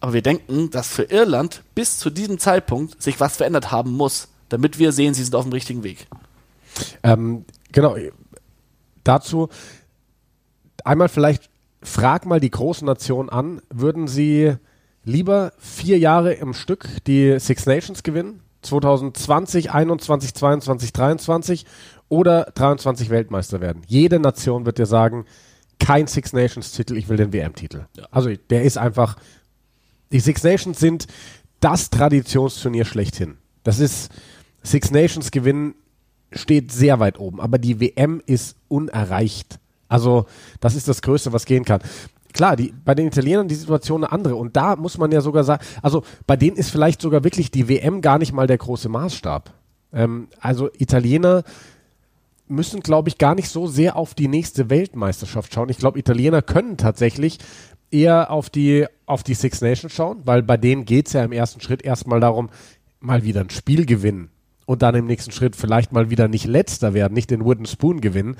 Aber wir denken, dass für Irland bis zu diesem Zeitpunkt sich was verändert haben muss, damit wir sehen, sie sind auf dem richtigen Weg. Ähm, genau. Dazu einmal vielleicht frag mal die großen Nationen an, würden sie lieber vier Jahre im Stück die Six Nations gewinnen? 2020, 21, 22, 23 oder 23 Weltmeister werden. Jede Nation wird dir sagen, kein Six Nations Titel, ich will den WM-Titel. Ja. Also der ist einfach, die Six Nations sind das Traditionsturnier schlechthin. Das ist, Six Nations gewinnen steht sehr weit oben, aber die WM ist unerreicht. Also das ist das Größte, was gehen kann. Klar, die, bei den Italienern die Situation eine andere und da muss man ja sogar sagen, also bei denen ist vielleicht sogar wirklich die WM gar nicht mal der große Maßstab. Ähm, also Italiener müssen, glaube ich, gar nicht so sehr auf die nächste Weltmeisterschaft schauen. Ich glaube, Italiener können tatsächlich eher auf die, auf die Six Nations schauen, weil bei denen geht es ja im ersten Schritt erstmal darum, mal wieder ein Spiel gewinnen und dann im nächsten Schritt vielleicht mal wieder nicht letzter werden, nicht den Wooden Spoon gewinnen.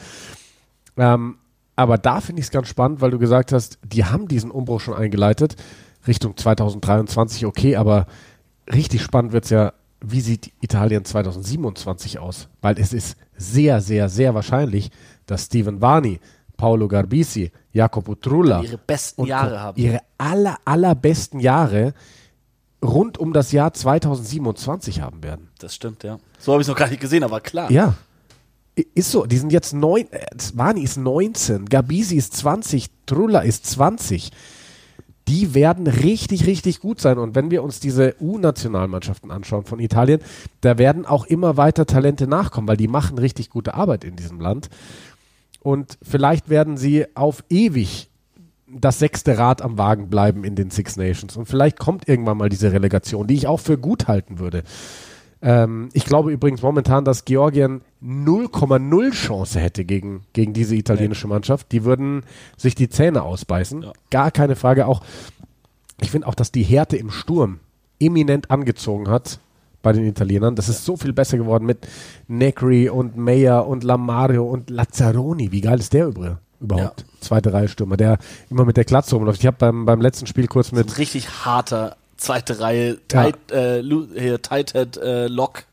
Ähm, aber da finde ich es ganz spannend, weil du gesagt hast, die haben diesen Umbruch schon eingeleitet, Richtung 2023, okay, aber richtig spannend wird es ja, wie sieht Italien 2027 aus? Weil es ist sehr, sehr, sehr wahrscheinlich, dass Steven Varney, Paolo Garbisi, Jacopo Trulla Ihre besten Jahre haben. ihre aller, allerbesten Jahre rund um das Jahr 2027 haben werden. Das stimmt, ja. So habe ich es noch gar nicht gesehen, aber klar. Ja. Ist so, die sind jetzt neun, äh, Svani ist 19, Gabisi ist 20, Trulla ist 20. Die werden richtig, richtig gut sein. Und wenn wir uns diese U-Nationalmannschaften anschauen von Italien, da werden auch immer weiter Talente nachkommen, weil die machen richtig gute Arbeit in diesem Land. Und vielleicht werden sie auf ewig das sechste Rad am Wagen bleiben in den Six Nations. Und vielleicht kommt irgendwann mal diese Relegation, die ich auch für gut halten würde. Ähm, ich glaube übrigens momentan, dass Georgien 0,0 Chance hätte gegen, gegen diese italienische Mannschaft. Die würden sich die Zähne ausbeißen. Ja. Gar keine Frage. Auch, ich finde auch, dass die Härte im Sturm eminent angezogen hat bei den Italienern. Das ist so viel besser geworden mit Negri und Meyer und Lamario und Lazzaroni. Wie geil ist der übrig? Überhaupt. Zweite Reihe Stürmer, der immer mit der Glatze rumläuft. Ich habe beim, beim letzten Spiel kurz mit Ein richtig harter zweite Reihe, Ja. tight, äh, Lu- hier, Tighthead, äh, Lock,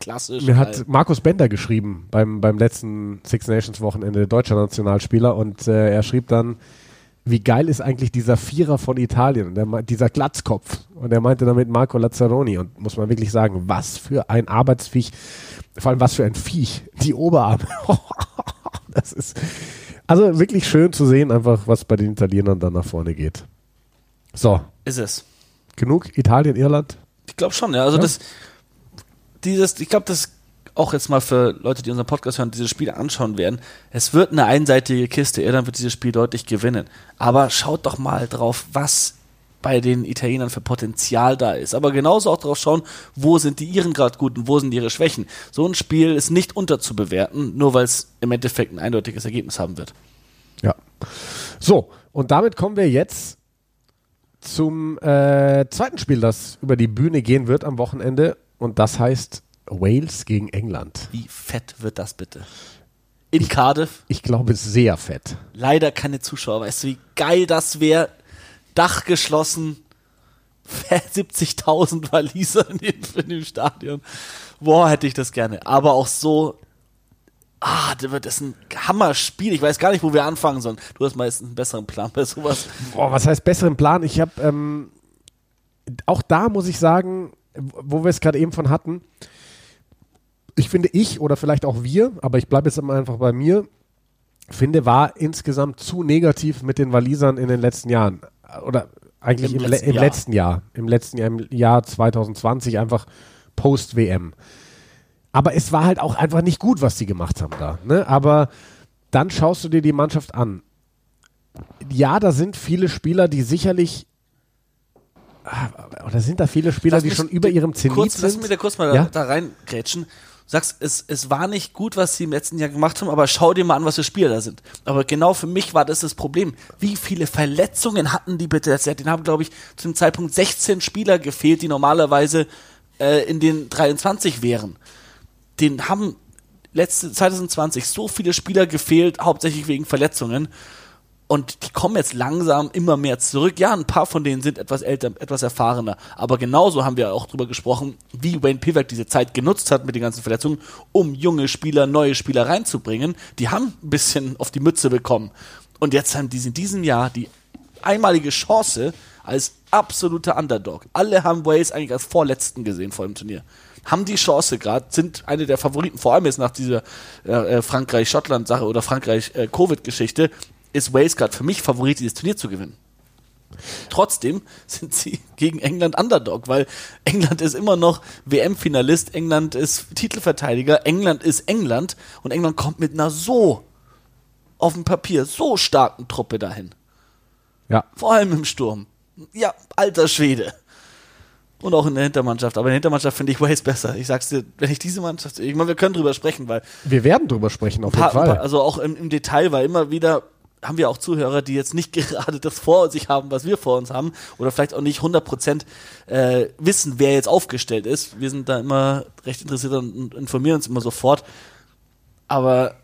klassisch. Mir hat Markus Bender geschrieben beim, beim letzten Six Nations Wochenende, deutscher Nationalspieler, und äh, er schrieb dann, wie geil ist eigentlich dieser Vierer von Italien, und er, meint- dieser Glatzkopf. Und er meinte damit Marco Lazzaroni. Und muss man wirklich sagen, was für ein Arbeitsviech, vor allem was für ein Viech, die Oberarme. [laughs] das ist also wirklich schön zu sehen, einfach was bei den Italienern dann nach vorne geht. So, Ist es. Genug Italien, Irland. Ich glaube schon, ja. Also Ja. das, dieses, ich glaube, das auch jetzt mal für Leute, die unseren Podcast hören, diese Spiele anschauen werden. Es wird eine einseitige Kiste. Irland wird dieses Spiel deutlich gewinnen. Aber schaut doch mal drauf, was bei den Italienern für Potenzial da ist. Aber genauso auch drauf schauen, wo sind die Iren gerade gut und wo sind ihre Schwächen. So ein Spiel ist nicht unterzubewerten, nur weil es im Endeffekt ein eindeutiges Ergebnis haben wird. Ja. So, und damit kommen wir jetzt zum äh, zweiten Spiel, das über die Bühne gehen wird am Wochenende. Und das heißt Wales gegen England. Wie fett wird das bitte? In Cardiff. Ich glaube, sehr fett. leider keine Zuschauer. Weißt du, wie geil das wäre? Dach geschlossen, [laughs] 70.000 Waliser in dem, in dem Stadion. Boah, hätte ich das gerne. Aber auch so, ah, da wird das ein Hammerspiel. Ich weiß gar nicht, wo wir anfangen sollen. Du hast meistens einen besseren Plan bei sowas. Boah, was heißt besseren Plan? Ich habe ähm, auch da muss ich sagen, wo wir es gerade eben von hatten, ich finde ich oder vielleicht auch wir, aber ich bleibe jetzt immer einfach bei mir, finde, war insgesamt zu negativ mit den Walisern in den letzten Jahren. Oder eigentlich Im im, letzten le im Jahr. letzten Jahr. Im letzten Jahr, im Jahr 2020, einfach Post-WM. Aber es war halt auch einfach nicht gut, was sie gemacht haben da. Ne? Aber dann schaust du dir die Mannschaft an. Ja, da sind viele Spieler, die sicherlich Ah, oder sind da viele Spieler, Lass die mich schon über ihrem Zenit kurz, Lass sind? mich da kurz mal Ja? da, da reingrätschen. Du sagst, es, es war nicht gut, was sie im letzten Jahr gemacht haben, aber schau dir mal an, was für Spieler da sind. Aber genau für mich war das das Problem. Wie viele Verletzungen hatten die bitte? Den haben, glaube ich, zu dem Zeitpunkt 16 Spieler gefehlt, die normalerweise äh, in den 23 wären. Den haben letzte 2020 so viele Spieler gefehlt, hauptsächlich wegen Verletzungen. Und die kommen jetzt langsam immer mehr zurück. Ja, ein paar von denen sind etwas älter, etwas erfahrener. Aber genauso haben wir auch drüber gesprochen, wie Wayne Pivac diese Zeit genutzt hat mit den ganzen Verletzungen, um junge Spieler, neue Spieler reinzubringen. Die haben ein bisschen auf die Mütze bekommen. Und jetzt haben die in diesem Jahr die einmalige Chance als absoluter Underdog. Alle haben Wales eigentlich als Vorletzten gesehen vor dem Turnier. Haben die Chance gerade, sind eine der Favoriten, vor allem jetzt nach dieser äh, äh, Frankreich-Schottland-Sache oder Frankreich-Covid-Geschichte, ist Wales gerade für mich Favorit, dieses Turnier zu gewinnen. Trotzdem [laughs] sind sie gegen England Underdog, weil England ist immer noch WM-Finalist, England ist Titelverteidiger, England ist England und England kommt mit einer so auf dem Papier so starken Truppe dahin. Ja. Vor allem im Sturm. Ja, alter Schwede. Und auch in der Hintermannschaft. Aber in der Hintermannschaft finde ich Wales besser. Ich sag's dir, wenn ich diese Mannschaft, ich meine, wir können drüber sprechen, weil Wir werden drüber sprechen, auf paar, jeden Fall. paar, also auch im, im Detail, weil immer wieder haben wir auch Zuhörer, die jetzt nicht [laughs] gerade das vor sich haben, was wir vor uns haben, oder vielleicht auch nicht 100% äh, wissen, wer jetzt aufgestellt ist. Wir sind da immer recht interessiert und informieren uns immer sofort. Aber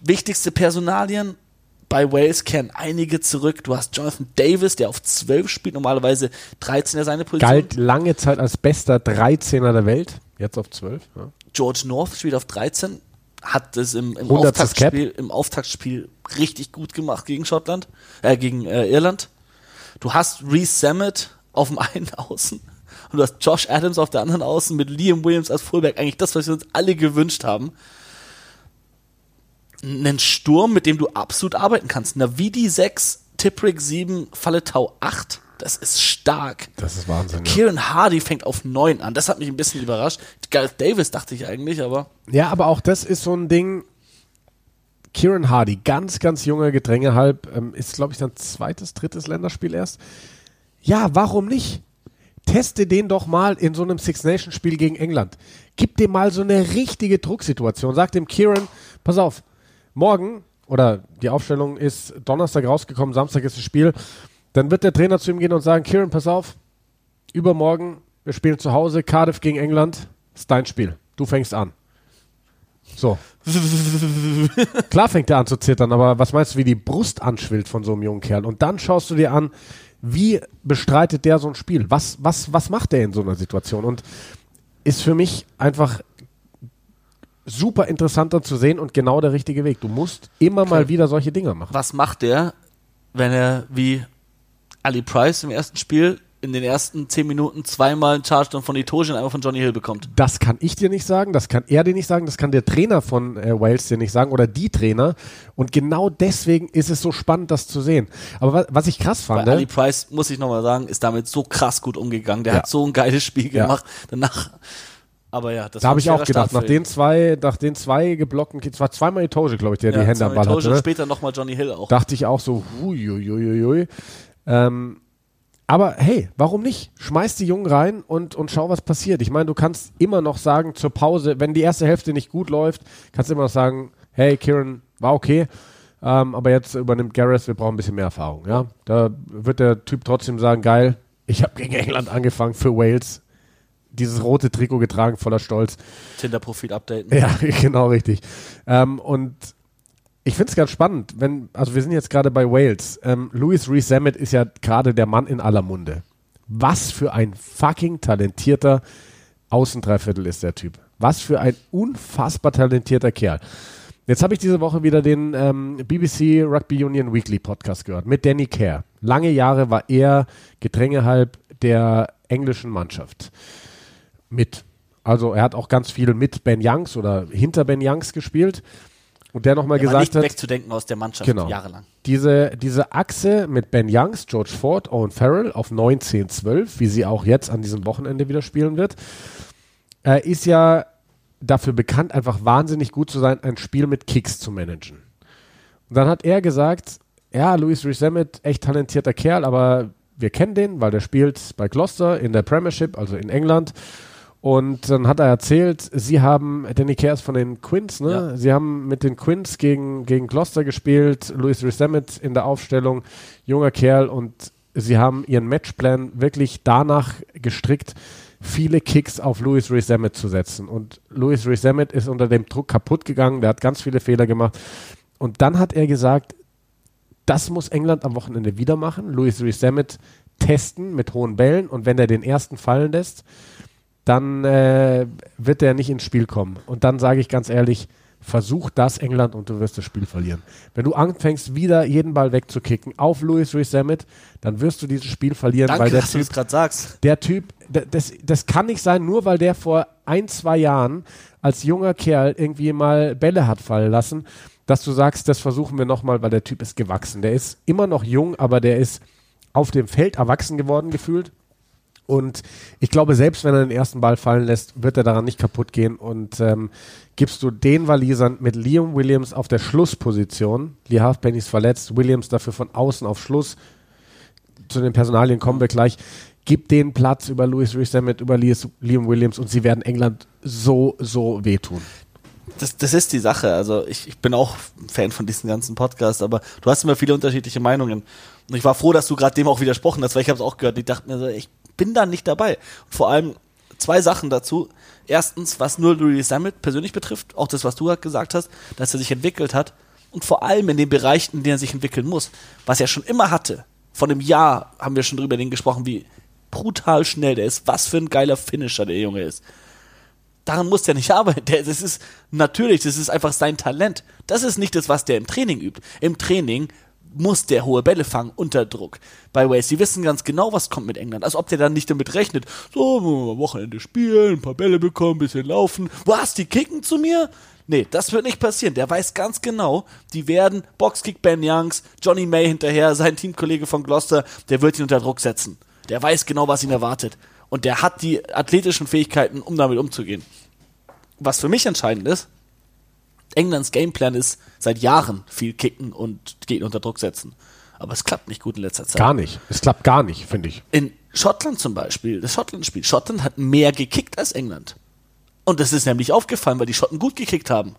wichtigste Personalien bei Wales kehren einige zurück. Du hast Jonathan Davis, der auf 12 spielt, normalerweise 13 er seine Position. Galt lange Zeit als bester 13er der Welt, jetzt auf 12. Ja. George North spielt auf 13, hat es im, im, 100. Auftaktspiel, im Auftaktspiel richtig gut gemacht gegen Schottland, äh, gegen äh, Irland. Du hast Reece Sammet auf dem [laughs] einen Außen, Und du hast Josh Adams auf der anderen Außen mit Liam Williams als Fullback. Eigentlich das, was wir uns alle gewünscht haben. Einen Sturm, mit dem du absolut arbeiten kannst. Navidi 6, Tiprick 7, Falletau 8. Das ist stark. Das ist Wahnsinn. Ja. Kieran Hardy fängt auf 9 an. Das hat mich ein bisschen überrascht. Gareth Davis dachte ich eigentlich, aber. Ja, aber auch das ist so ein Ding. Kieran Hardy, ganz, ganz junger Gedränge halb, ähm, ist, glaube ich, sein zweites, drittes Länderspiel erst. Ja, warum nicht? Teste den doch mal in so einem Six Nations Spiel gegen England. Gib dem mal so eine richtige Drucksituation. Sag dem Kieran, pass auf, morgen oder die Aufstellung ist Donnerstag rausgekommen, Samstag ist das Spiel. Dann wird der Trainer zu ihm gehen und sagen, Kieran, pass auf, übermorgen, wir spielen zu Hause, Cardiff gegen England, ist dein Spiel. Du fängst an. So. [laughs] Klar fängt er an zu zittern, aber was meinst du, wie die Brust anschwillt von so einem jungen Kerl? Und dann schaust du dir an, wie bestreitet der so ein Spiel? Was, was, was macht der in so einer Situation? Und ist für mich einfach super interessanter zu sehen und genau der richtige Weg. Du musst immer mal wieder solche Dinge machen. Was macht der, wenn er wie Ali Price im ersten Spiel in den ersten zehn Minuten zweimal einen Charge von Itoje und einmal von Johnny Hill bekommt? Das kann ich dir nicht sagen, das kann er dir nicht sagen, das kann der Trainer von äh, Wales dir nicht sagen oder die Trainer. Und genau deswegen ist es so spannend, das zu sehen. Aber was, was ich krass fand. Weil Ali Price, muss ich nochmal sagen, ist damit so krass gut umgegangen. Der Ja. hat so ein geiles Spiel Ja. gemacht. Danach. Aber ja, das da habe ich auch gedacht, nach den zwei, nach den zwei geblockten, es war zweimal Itoje, glaube ich, der die Ja, Hände am Ball hatte. und Ne? später nochmal Johnny Hill auch. dachte ich auch so, huiuiuiui. Ähm, aber hey, warum nicht? Schmeiß die Jungen rein und, und schau, was passiert. Ich meine, du kannst immer noch sagen zur Pause, wenn die erste Hälfte nicht gut läuft, kannst du immer noch sagen, hey, Kieran, war okay, ähm, aber jetzt übernimmt Gareth, wir brauchen ein bisschen mehr Erfahrung. Ja? Da wird der Typ trotzdem sagen, geil, ich habe gegen England angefangen für Wales, dieses rote Trikot getragen, voller Stolz. Tinder-Profil updaten. Ja, [laughs] genau richtig. Ähm, und ich finde es ganz spannend, wenn, also wir sind jetzt gerade bei Wales. Ähm, Louis Rees Zammit ist ja gerade der Mann in aller Munde. Was für ein fucking talentierter Außendreiviertel ist der Typ. Was für ein unfassbar talentierter Kerl. Jetzt habe ich diese Woche wieder den ähm, BBC Rugby Union Weekly Podcast gehört mit Danny Kerr. Lange Jahre war er Gedrängehalb der englischen Mannschaft. Mit. Also er hat auch ganz viel mit Ben Youngs oder hinter Ben Youngs gespielt. Und der nochmal gesagt nicht hat, wegzudenken aus der Mannschaft Genau. jahrelang. diese, diese Achse mit Ben Youngs, George Ford, Owen Farrell auf 19, 12, wie sie auch jetzt an diesem Wochenende wieder spielen wird, äh, ist ja dafür bekannt, einfach wahnsinnig gut zu sein, ein Spiel mit Kicks zu managen. Und dann hat er gesagt, ja, Louis Rees-Zammit, echt talentierter Kerl, aber wir kennen den, weil der spielt bei Gloucester in der Premiership, also in England. Und dann hat er erzählt, sie haben, Danny Kerr ist von den Quins, ne? Ja. Sie haben mit den Quins gegen, gegen Gloucester gespielt, Louis Rees-Zammit in der Aufstellung, junger Kerl und sie haben ihren Matchplan wirklich danach gestrickt, viele Kicks auf Louis Rees-Zammit zu setzen. Und Louis Rees-Zammit ist unter dem Druck kaputt gegangen, der hat ganz viele Fehler gemacht. Und dann hat er gesagt, das muss England am Wochenende wieder machen. Louis Rees-Zammit testen mit hohen Bällen und wenn er den ersten fallen lässt, dann äh, wird er nicht ins Spiel kommen. Und dann sage ich ganz ehrlich, versuch das England und du wirst das Spiel verlieren. Wenn du anfängst, wieder jeden Ball wegzukicken auf Louis Rees-Zammit, dann wirst du dieses Spiel verlieren, Danke, weil der dass du gerade sagst. der Typ, das, das kann nicht sein, nur weil der vor ein, zwei Jahren als junger Kerl irgendwie mal Bälle hat fallen lassen, dass du sagst, das versuchen wir nochmal, weil der Typ ist gewachsen. Der ist immer noch jung, aber der ist auf dem Feld erwachsen geworden gefühlt. Und ich glaube, selbst wenn er den ersten Ball fallen lässt, wird er daran nicht kaputt gehen. Und ähm, gibst du den Walisern mit Liam Williams auf der Schlussposition, Lee Halfpenny ist verletzt, Williams dafür von außen auf Schluss, zu den Personalien kommen wir gleich. Gib den Platz über Louis Rees-Zammit, über Lias- Liam Williams und sie werden England so, so wehtun. Das, das ist die Sache. Also ich, ich bin auch Fan von diesen ganzen Podcasts, aber du hast immer viele unterschiedliche Meinungen. Und ich war froh, dass du gerade dem auch widersprochen hast, weil ich habe es auch gehört. Ich dachte mir so, ich bin da nicht dabei. Vor allem zwei Sachen dazu. Erstens, was nur Louis Summit persönlich betrifft, auch das, was du gerade gesagt hast, dass er sich entwickelt hat. Und vor allem in den Bereichen, in denen er sich entwickeln muss. Was er schon immer hatte. Vor einem Jahr haben wir schon drüber gesprochen, wie brutal schnell der ist, was für ein geiler Finisher der Junge ist daran muss der nicht arbeiten. Das ist natürlich, das ist einfach sein Talent. Das ist nicht das, was der im Training übt. Im Training muss der hohe Bälle fangen unter Druck. Bei Wales, die wissen ganz genau, was kommt mit England. Als ob der dann nicht damit rechnet. So, am Wochenende spielen, ein paar Bälle bekommen, ein bisschen laufen. Was, die kicken zu mir? Nee, das wird nicht passieren. Der weiß ganz genau, die werden Boxkick Ben Youngs, Johnny May hinterher, [laughs] sein Teamkollege von Gloucester, der wird ihn unter Druck setzen. Der weiß genau, was ihn erwartet. Und der hat die athletischen Fähigkeiten, um damit umzugehen. Was für mich entscheidend ist, Englands Gameplan ist seit Jahren viel kicken und Gegner unter Druck setzen. Aber es klappt nicht gut in letzter Zeit. Gar nicht. Es klappt gar nicht, finde ich. In Schottland zum Beispiel, das Schottland-Spiel. Schottland hat mehr gekickt als England. Und das ist nämlich aufgefallen, weil die Schotten gut gekickt haben.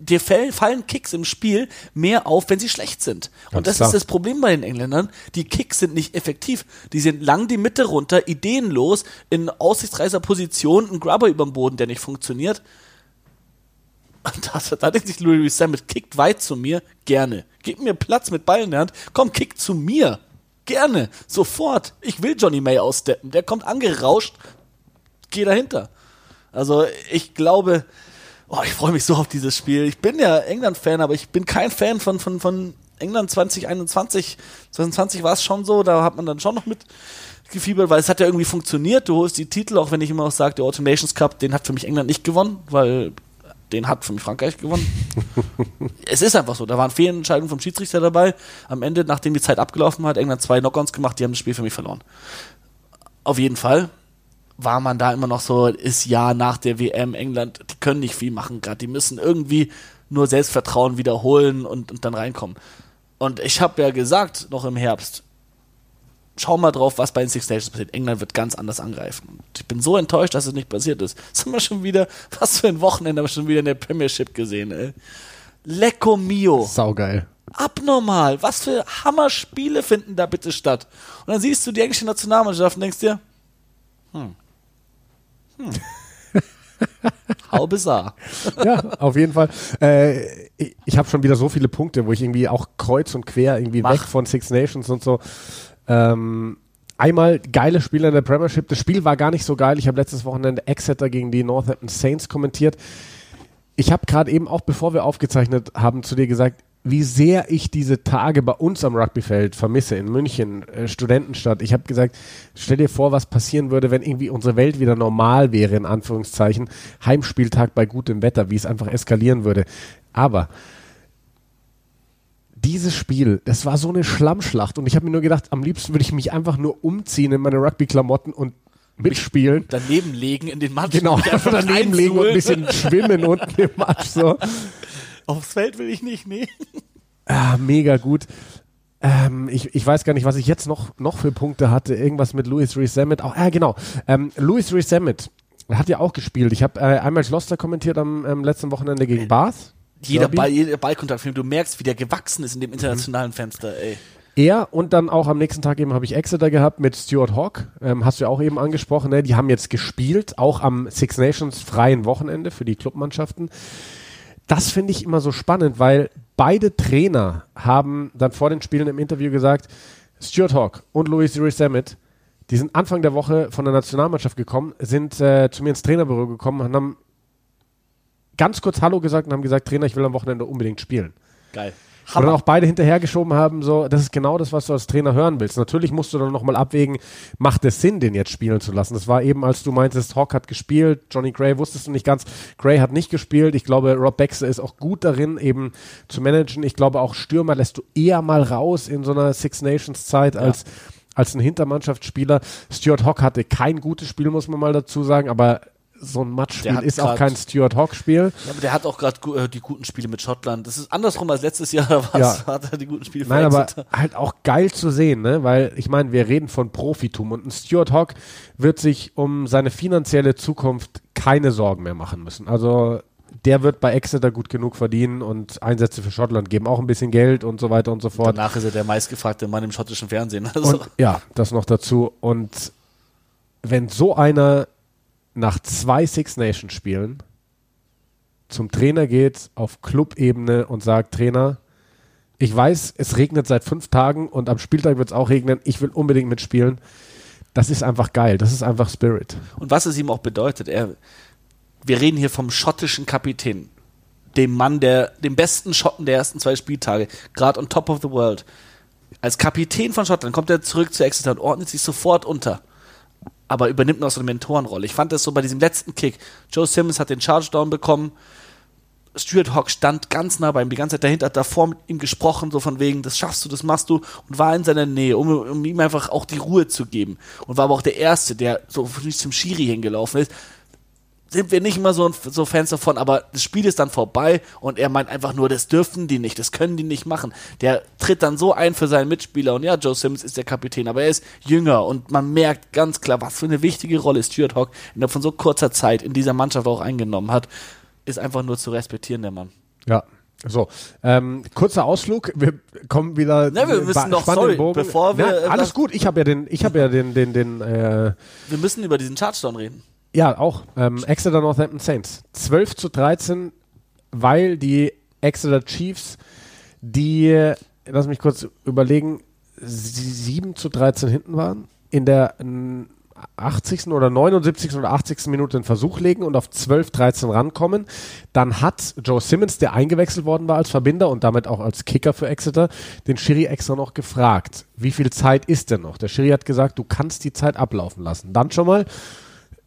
Dir fallen Kicks im Spiel mehr auf, wenn sie schlecht sind. Und Ganz das klar. ist das Problem bei den Engländern. Die Kicks sind nicht effektiv. Die sind lang die Mitte runter, ideenlos, in aussichtsreicher Position, ein Grubber über dem Boden, der nicht funktioniert. Und da, denkt sich Louis Sammet, kickt weit zu mir, gerne. Gib mir Platz mit Ball in der Hand, komm, kick zu mir. Gerne, sofort. Ich will Johnny May aussteppen. Der kommt angerauscht, geh dahinter. Also ich glaube, oh, ich freue mich so auf dieses Spiel. Ich bin ja England-Fan, aber ich bin kein Fan von, von, von England 2021. 2020 war es schon so, da hat man dann schon noch mit gefiebert, weil es hat ja irgendwie funktioniert. Du holst die Titel, auch wenn ich immer auch sage, der Automations Cup, den hat für mich England nicht gewonnen, weil den hat für mich Frankreich gewonnen. [laughs] es ist einfach so. Da waren Fehlentscheidungen vom Schiedsrichter dabei. Am Ende, nachdem die Zeit abgelaufen hat, England zwei Knockouts gemacht, die haben das Spiel für mich verloren. Auf jeden Fall war man da immer noch so, ist ja nach der WM England, die können nicht viel machen gerade, die müssen irgendwie nur Selbstvertrauen wiederholen und, und dann reinkommen. Und ich habe ja gesagt, noch im Herbst, schau mal drauf, was bei den Six Nations passiert. England wird ganz anders angreifen. Und ich bin so enttäuscht, dass es nicht passiert ist. [laughs] Das haben wir schon wieder, was für ein Wochenende haben wir schon wieder in der Premiership gesehen, ey. Lecco mio. Saugeil. Abnormal. Was für Hammerspiele finden da bitte statt? Und dann siehst du die englische Nationalmannschaft und denkst dir, hm. Hm. [laughs] How bizarre. ja, auf jeden Fall. Äh, ich ich habe schon wieder so viele Punkte, wo ich irgendwie auch kreuz und quer irgendwie Mach. weg von Six Nations und so. Ähm, einmal geile Spiele in der Premiership. Das Spiel war gar nicht so geil. Ich habe letztes Wochenende Exeter gegen die Northampton Saints kommentiert. Ich habe gerade eben auch, bevor wir aufgezeichnet haben, zu dir gesagt, wie sehr ich diese Tage bei uns am Rugbyfeld vermisse, in München, äh, Studentenstadt. Ich habe gesagt, stell dir vor, was passieren würde, wenn irgendwie unsere Welt wieder normal wäre, in Anführungszeichen. Heimspieltag bei gutem Wetter, wie es einfach eskalieren würde. Aber dieses Spiel, das war so eine Schlammschlacht und ich habe mir nur gedacht, am liebsten würde ich mich einfach nur umziehen in meine Rugby-Klamotten und mitspielen. Daneben legen in den Matsch. Genau, einfach daneben legen und ein bisschen schwimmen unten im Matsch. So. Aufs Feld will ich nicht, nee. Ah, mega gut. Ähm, ich, ich weiß gar nicht, was ich jetzt noch, noch für Punkte hatte. Irgendwas mit Louis Rees Sammet. Auch, ah, genau. Ähm, Louis Rees Sammet hat ja auch gespielt. Ich habe äh, einmal Gloucester kommentiert am ähm, letzten Wochenende gegen Bath. Jeder. Ball, jeder Ballkontakt, du merkst, wie der gewachsen ist in dem internationalen Fenster, ey. Er und dann auch am nächsten Tag eben habe ich Exeter gehabt mit Stuart Hawk. Ähm, hast du ja auch eben angesprochen. Ne? Die haben jetzt gespielt, auch am Six Nations freien Wochenende für die Clubmannschaften. Das finde ich immer so spannend, weil beide Trainer haben dann vor den Spielen im Interview gesagt, Stuart Hawk und Louis Rees Sammet, die sind Anfang der Woche von der Nationalmannschaft gekommen, sind äh, zu mir ins Trainerbüro gekommen und haben ganz kurz Hallo gesagt und haben gesagt, Trainer, ich will am Wochenende unbedingt spielen. Geil. Und dann auch beide hinterhergeschoben haben, so, das ist genau das, was du als Trainer hören willst. Natürlich musst du dann nochmal abwägen, macht es Sinn, den jetzt spielen zu lassen? Das war eben, als du meintest, Hawk hat gespielt, Johnny Gray wusstest du nicht ganz, Gray hat nicht gespielt. Ich glaube, Rob Baxter ist auch gut darin, eben zu managen. Ich glaube, auch Stürmer lässt du eher mal raus in so einer Six Nations Zeit als, als ein Hintermannschaftsspieler. Stuart Hawk hatte kein gutes Spiel, muss man mal dazu sagen, aber so ein Matchspiel ist auch kein Stuart Hawk-Spiel. Ja, aber der hat auch gerade äh, die guten Spiele mit Schottland. Das ist andersrum als letztes Jahr, [laughs] da Ja. hat er die guten Spiele Nein, aber halt auch geil zu sehen, ne? Weil ich meine, wir reden von Profitum und ein Stuart Hawk wird sich um seine finanzielle Zukunft keine Sorgen mehr machen müssen. Also der wird bei Exeter gut genug verdienen und Einsätze für Schottland geben, auch ein bisschen Geld und so weiter und so fort. Danach ist er der meistgefragte Mann im schottischen Fernsehen. [laughs] Also, Und ja, das noch dazu. Und wenn so einer nach zwei Six Nations Spielen zum Trainer geht auf Clubebene und sagt, Trainer, ich weiß, es regnet seit fünf Tagen und am Spieltag wird es auch regnen, ich will unbedingt mitspielen. Das ist einfach geil, das ist einfach Spirit. und was es ihm auch bedeutet, er, wir reden hier vom schottischen Kapitän. dem Mann, der, dem besten Schotten der ersten zwei Spieltage, gerade on top of the world. Als Kapitän von Schottland kommt er zurück zu Exeter und ordnet sich sofort unter. Aber übernimmt noch so eine Mentorenrolle. Ich fand das so bei diesem letzten Kick. Joe Simmons hat den Charge Down bekommen. Stuart Hawk stand ganz nah bei ihm, die ganze Zeit dahinter, hat davor mit ihm gesprochen, so von wegen, das schaffst du, das machst du, und war in seiner Nähe, um, um ihm einfach auch die Ruhe zu geben. Und war aber auch der Erste, der so zum Schiri hingelaufen ist, sind wir nicht immer so, so Fans davon, aber das Spiel ist dann vorbei und er meint einfach nur, das dürfen die nicht, das können die nicht machen. Der tritt dann so ein für seinen Mitspieler und ja, Joe Simmons ist der Kapitän, aber er ist jünger und man merkt ganz klar, was für eine wichtige Rolle Stuart Hawk innerhalb von so kurzer Zeit in dieser Mannschaft auch eingenommen hat, ist einfach nur zu respektieren, der Mann. Ja, so, ähm, kurzer Ausflug. Wir kommen wieder. Ne, wir müssen noch, sorry, Bogen. bevor wir. Na, alles gut. Ich habe ja den, ich habe ja den, den, den. Äh, wir müssen über diesen Chartdown reden. Ja, auch. Ähm, Exeter Northampton Saints. 12 zu 13, weil die Exeter Chiefs, die, lass mich kurz überlegen, 7 zu 13 hinten waren, in der 80. oder 79. oder 80. Minute einen Versuch legen und auf 12, 13 rankommen. Dann hat Joe Simmons, der eingewechselt worden war als Verbinder und damit auch als Kicker für Exeter, den Schiri extra noch gefragt, wie viel Zeit ist denn noch? Der Schiri hat gesagt, du kannst die Zeit ablaufen lassen. Dann schon mal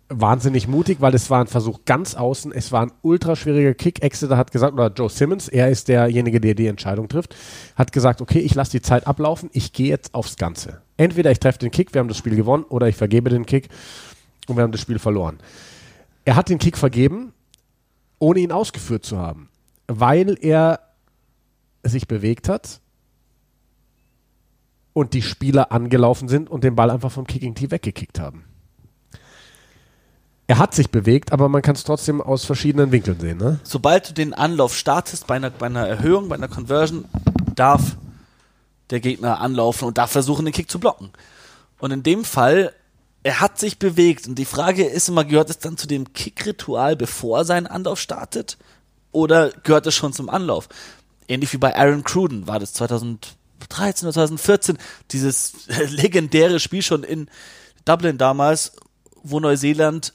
wahnsinnig mutig, weil es war ein Versuch ganz außen. Es war ein ultra schwieriger Kick. Exeter hat gesagt, oder Joe Simmons, er ist derjenige, der die Entscheidung trifft, hat gesagt, okay, ich lasse die Zeit ablaufen, ich gehe jetzt aufs Ganze. Entweder ich treffe den Kick, wir haben das Spiel gewonnen, oder ich vergebe den Kick und wir haben das Spiel verloren. Er hat den Kick vergeben, ohne ihn ausgeführt zu haben, weil er sich bewegt hat und die Spieler angelaufen sind und den Ball einfach vom Kicking Tee weggekickt haben. Er hat sich bewegt, aber man kann es trotzdem aus verschiedenen Winkeln sehen. Ne? Sobald du den Anlauf startest, bei einer, bei einer Erhöhung, bei einer Conversion, darf der Gegner anlaufen und darf versuchen, den Kick zu blocken. Und in dem Fall, er hat sich bewegt. Und die Frage ist immer, gehört es dann zu dem Kick-Ritual, bevor seinen Anlauf startet? Oder gehört es schon zum Anlauf? Ähnlich wie bei Aaron Cruden war das 2013 oder 2014, dieses [laughs] legendäre Spiel schon in Dublin damals, wo Neuseeland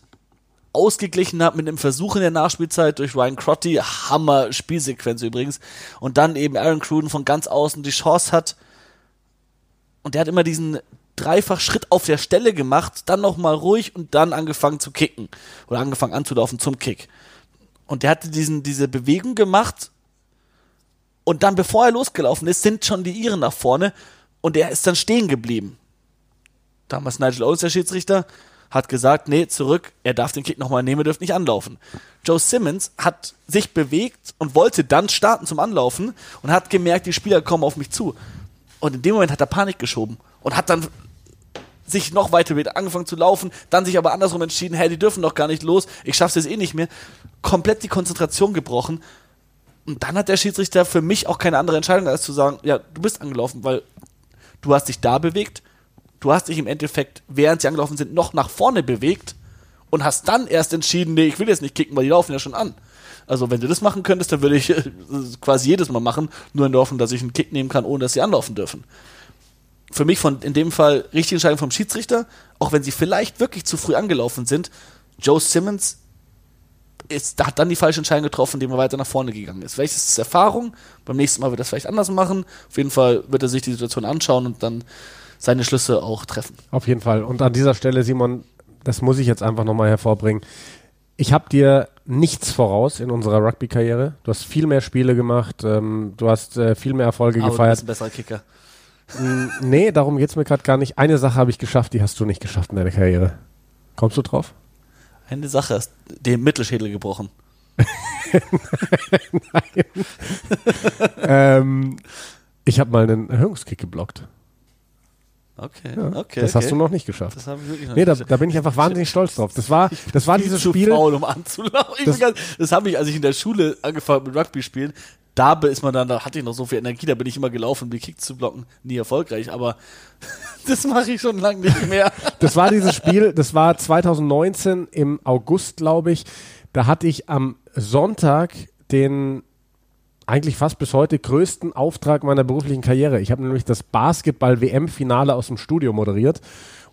ausgeglichen hat mit einem Versuch in der Nachspielzeit durch Ryan Crotty. Hammer Spielsequenz übrigens. Und dann eben Aaron Cruden von ganz außen die Chance hat. Und der hat immer diesen dreifach Schritt auf der Stelle gemacht, dann nochmal ruhig und dann angefangen zu kicken. Oder angefangen anzulaufen zum Kick. Und der hatte diesen, diese Bewegung gemacht. Und dann, bevor er losgelaufen ist, sind schon die Iren nach vorne. Und er ist dann stehen geblieben. Damals Nigel Owens, der Schiedsrichter, hat gesagt, nee, zurück, er darf den Kick nochmal nehmen, er dürfte nicht anlaufen. Joe Simmons hat sich bewegt und wollte dann starten zum Anlaufen und hat gemerkt, die Spieler kommen auf mich zu. Und in dem Moment hat er Panik geschoben und hat dann sich noch weiter wieder angefangen zu laufen, dann sich aber andersrum entschieden, hey, die dürfen doch gar nicht los, ich schaff's jetzt eh nicht mehr. Komplett die Konzentration gebrochen. Und dann hat der Schiedsrichter für mich auch keine andere Entscheidung, als zu sagen, ja, du bist angelaufen, weil du hast dich da bewegt, du hast dich im Endeffekt, während sie angelaufen sind, noch nach vorne bewegt und hast dann erst entschieden, nee, ich will jetzt nicht kicken, weil die laufen ja schon an. Also wenn du das machen könntest, dann würde ich quasi jedes Mal machen, nur in der Hoffnung, dass ich einen Kick nehmen kann, ohne dass sie anlaufen dürfen. Für mich von in dem Fall richtige Entscheidung vom Schiedsrichter, auch wenn sie vielleicht wirklich zu früh angelaufen sind. Joe Simmons ist, hat dann die falsche Entscheidung getroffen, indem er weiter nach vorne gegangen ist. Vielleicht ist es Erfahrung, beim nächsten Mal wird er es vielleicht anders machen. Auf jeden Fall wird er sich die Situation anschauen und dann seine Schlüsse auch treffen. Auf jeden Fall. Und an dieser Stelle, Simon, das muss ich jetzt einfach nochmal hervorbringen. Ich habe dir nichts voraus in unserer Rugby-Karriere. Du hast viel mehr Spiele gemacht, ähm, du hast äh, viel mehr Erfolge Aber gefeiert. Du bist ein besserer Kicker. nee, darum geht es mir gerade gar nicht. Eine Sache habe ich geschafft, die hast du nicht geschafft in deiner Karriere. Kommst du drauf? Eine Sache ist den Mittelschädel gebrochen. [laughs] Nein. [laughs] ähm, ich habe mal einen Erhöhungskick geblockt. Okay, ja, okay. Das okay. hast du noch nicht geschafft. Das habe ich wirklich noch nee, nicht da, da, bin ich einfach wahnsinnig stolz drauf. Das war, [laughs] das war dieses Spiel. Faul, um anzulaufen. Das, das habe ich, als ich in der Schule angefangen mit Rugby spielen, da ist man dann, da hatte ich noch so viel Energie, da bin ich immer gelaufen, um die Kicks zu blocken. Nie erfolgreich, aber [laughs] das mache ich schon lange nicht mehr. [laughs] das war dieses Spiel, das war 2019 im August, glaube ich. Da hatte ich am Sonntag den eigentlich fast bis heute größten Auftrag meiner beruflichen Karriere. Ich habe nämlich das Basketball-WM-Finale aus dem Studio moderiert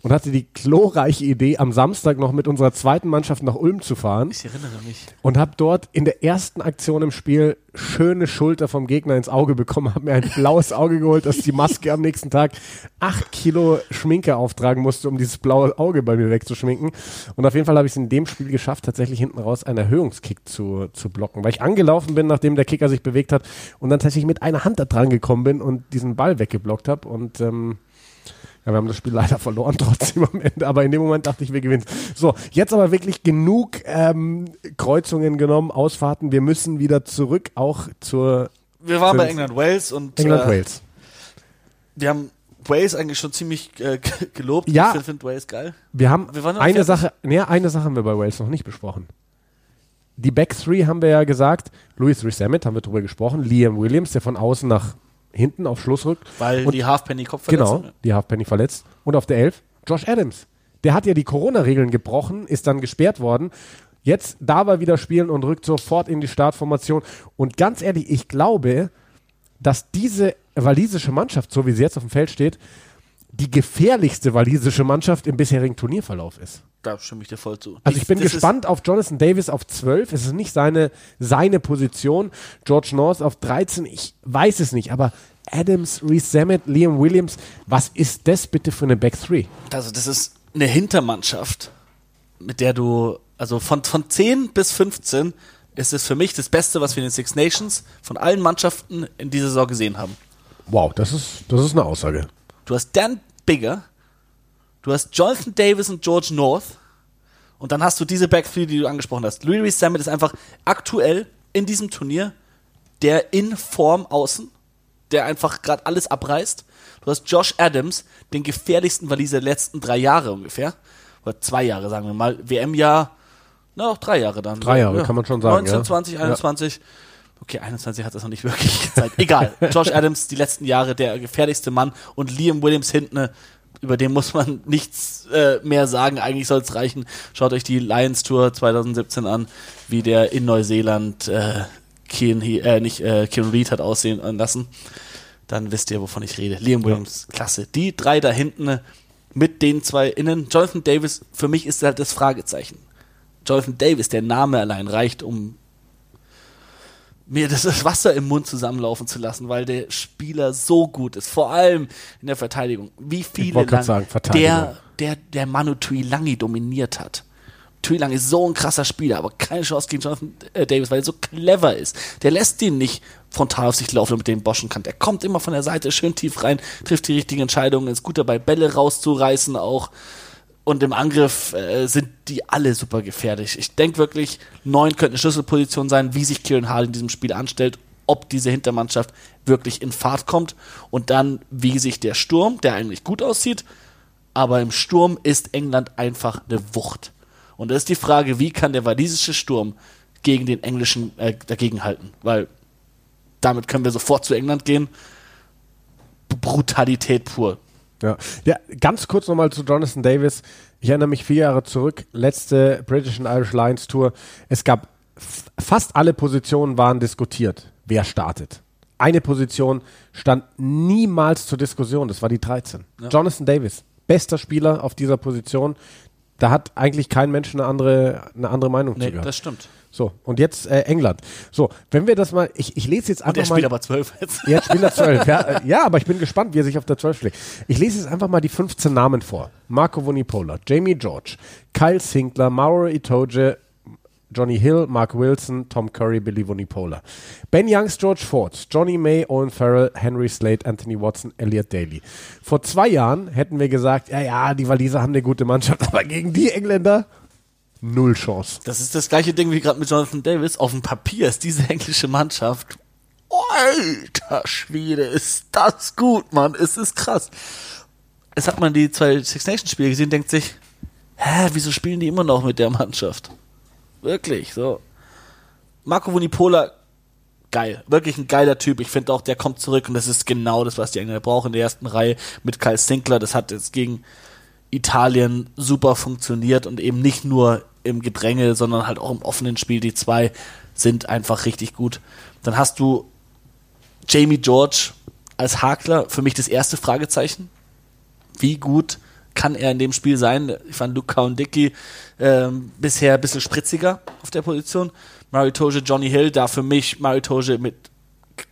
und hatte die glorreiche Idee, am Samstag noch mit unserer zweiten Mannschaft nach Ulm zu fahren. Ich erinnere mich. Und habe dort in der ersten Aktion im Spiel schöne Schulter vom Gegner ins Auge bekommen, habe mir ein blaues Auge geholt, dass die Maske am nächsten Tag acht Kilo Schminke auftragen musste, um dieses blaue Auge bei mir wegzuschminken. Und auf jeden Fall habe ich es in dem Spiel geschafft, tatsächlich hinten raus einen Erhöhungskick zu, zu blocken, weil ich angelaufen bin, nachdem der Kicker sich bewegt hat und dann tatsächlich mit einer Hand da dran gekommen bin und diesen Ball weggeblockt habe. Und ähm, ja, wir haben das Spiel leider verloren [laughs] trotzdem am Ende, aber in dem Moment dachte ich, wir gewinnen. So, jetzt aber wirklich genug ähm, Kreuzungen genommen, Ausfahrten. Wir müssen wieder zurück, auch zur Wir waren bei England Wales und England äh, Wales. wir haben Wales eigentlich schon ziemlich äh, [laughs] gelobt. Ja. Ich finde find Wales geil. Wir haben wir eine fertig. Sache, nee, eine Sache haben wir bei Wales noch nicht besprochen. Die Back Three haben wir ja gesagt. Louis Rees-Zammit haben wir drüber gesprochen. Liam Williams, der von außen nach hinten auf Schluss rückt. Weil Und- die Halfpenny-Kopfverletzung. Genau, die Halfpenny verletzt. Und auf der 11 Josh Adams. Der hat ja die Corona-Regeln gebrochen, ist dann gesperrt worden. Jetzt darf er wieder spielen und rückt sofort in die Startformation. Und ganz ehrlich, ich glaube, dass diese walisische Mannschaft, so wie sie jetzt auf dem Feld steht, die gefährlichste walisische Mannschaft im bisherigen Turnierverlauf ist. Da stimme ich dir voll zu. Also ich bin das gespannt auf Jonathan Davis auf 12. Es ist nicht seine, seine Position. George North auf 13. Ich weiß es nicht. Aber Adams, Reese Zammit, Liam Williams, was ist das bitte für eine Back 3? Also das ist eine Hintermannschaft, mit der du, also von, von 10 bis 15 ist es für mich das Beste, was wir in den Six Nations von allen Mannschaften in dieser Saison gesehen haben. Wow, das ist, das ist eine Aussage. Du hast Dan Bigger, du hast Jonathan Davis und George North und dann hast du diese Back Three, die du angesprochen hast. Louis Zammit ist einfach aktuell in diesem Turnier der in Form außen, der einfach gerade alles abreißt. Du hast Josh Adams, den gefährlichsten Waliser der letzten drei Jahre ungefähr. Oder zwei Jahre, sagen wir mal. WM-Jahr, na auch drei Jahre dann. Drei Jahre, kann man schon sagen, 19, ja. 20, Ja. 21. Okay, 21 hat das noch nicht wirklich gezeigt. Egal. [laughs] Josh Adams, die letzten Jahre der gefährlichste Mann und Liam Williams hinten, über den muss man [laughs] nichts äh, mehr sagen. Eigentlich soll es reichen. Schaut euch die Lions Tour 2017 an, wie der in Neuseeland äh, Kean, He- äh, nicht äh, Kean Reed hat aussehen lassen. Dann wisst ihr, wovon ich rede. Liam Williams, klasse. Die drei da hinten mit den zwei innen. Jonathan Davis, für mich ist halt das Fragezeichen. Jonathan Davis, der Name allein reicht, um mir das Wasser im Mund zusammenlaufen zu lassen, weil der Spieler so gut ist, vor allem in der Verteidigung. Wie viele lang sagen, der, der, der Manu Tuilangi dominiert hat. Tuilangi ist so ein krasser Spieler, aber keine Chance gegen Jonathan äh, Davis, weil er so clever ist. Der lässt ihn nicht frontal auf sich laufen, damit er ihn boschen kann. Der kommt immer von der Seite schön tief rein, trifft die richtigen Entscheidungen, ist gut dabei, Bälle rauszureißen auch. Und im Angriff äh, sind die alle super gefährlich. Ich denke wirklich, neun könnte eine Schlüsselposition sein, wie sich Kieran Hall in diesem Spiel anstellt, ob diese Hintermannschaft wirklich in Fahrt kommt und dann, wie sich der Sturm, der eigentlich gut aussieht, aber im Sturm ist England einfach eine Wucht. Und da ist die Frage, wie kann der walisische Sturm gegen den englischen äh, dagegenhalten? Weil damit können wir sofort zu England gehen. Brutalität pur. Ja. ja, ganz kurz nochmal zu Jonathan Davis. Ich erinnere mich vier Jahre zurück, letzte British and Irish Lions Tour. Es gab fast alle Positionen waren diskutiert, wer startet. Eine Position stand niemals zur Diskussion, das war die 13. Jonathan Davis, bester Spieler auf dieser Position. Da hat eigentlich kein Mensch eine andere, eine andere Meinung zu Nee, gehabt. das stimmt. So, und jetzt äh, England. So, wenn wir das mal, ich, ich lese jetzt der einfach mal. spielt aber zwölf jetzt. Ja, spielt [laughs] er 12. Ja, äh, ja, aber ich bin gespannt, wie er sich auf der 12 schlägt. Ich lese jetzt einfach mal die 15 Namen vor. Marco Vunipola, Jamie George, Kyle Sinkler, Mauro Itoje, Johnny Hill, Mark Wilson, Tom Curry, Billy Vunipola. Ben Youngs, George Ford, Johnny May, Owen Farrell, Henry Slade, Anthony Watson, Elliot Daly. Vor zwei Jahren hätten wir gesagt, ja, ja, die Waliser haben eine gute Mannschaft, [laughs] aber gegen die Engländer null Chance. Das ist das gleiche Ding wie gerade mit Jonathan Davis. Auf dem Papier ist diese [laughs] englische Mannschaft. Alter Schwede, ist das gut, Mann. Es ist krass. Es hat man die zwei Six Nations Spiele gesehen, denkt sich, hä, wieso spielen die immer noch mit der Mannschaft? Wirklich, so. Marco Vunipola, geil. Wirklich ein geiler Typ. Ich finde auch, der kommt zurück und das ist genau das, was die Engländer brauchen in der ersten Reihe mit Kyle Sinkler. Das hat jetzt gegen Italien super funktioniert und eben nicht nur im Gedränge, sondern halt auch im offenen Spiel. Die zwei sind einfach richtig gut. Dann hast du Jamie George als Hakler, für mich das erste Fragezeichen. Wie gut kann er in dem Spiel sein. Ich fand Luke Cowan-Dickey ähm, bisher ein bisschen spritziger auf der Position. Maritoge, Johnny Hill, da für mich Maritoge mit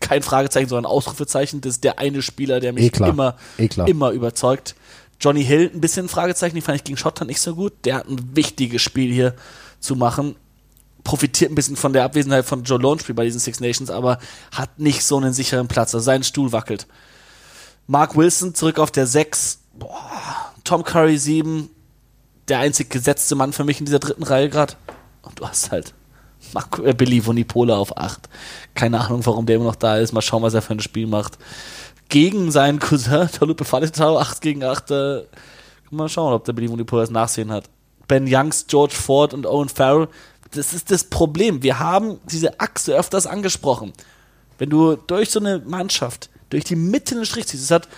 kein Fragezeichen, sondern Ausrufezeichen. Das ist der eine Spieler, der mich Eklar. immer, Eklar. immer überzeugt. Johnny Hill ein bisschen Fragezeichen, die fand ich gegen Schottland nicht so gut. Der hat ein wichtiges Spiel hier zu machen. Profitiert ein bisschen von der Abwesenheit von Joe Lone bei diesen Six Nations, aber hat nicht so einen sicheren Platz. Also sein Stuhl wackelt. Mark Wilson zurück auf der 6. Boah. Tom Curry 7. Der einzig gesetzte Mann für mich in dieser dritten Reihe gerade. Und du hast halt Marco, äh, Billy Vunipola auf 8. Keine Ahnung, warum der immer noch da ist. Mal schauen, was er für ein Spiel macht. Gegen seinen Cousin, Tolupe Faletau, 8 gegen 8. Äh, mal schauen, ob der Billy Vunipola das Nachsehen hat. Ben Youngs, George Ford und Owen Farrell. Das ist das Problem. Wir haben diese Achse öfters angesprochen. Wenn du durch so eine Mannschaft, durch die Mitte den Strich ziehst, das hat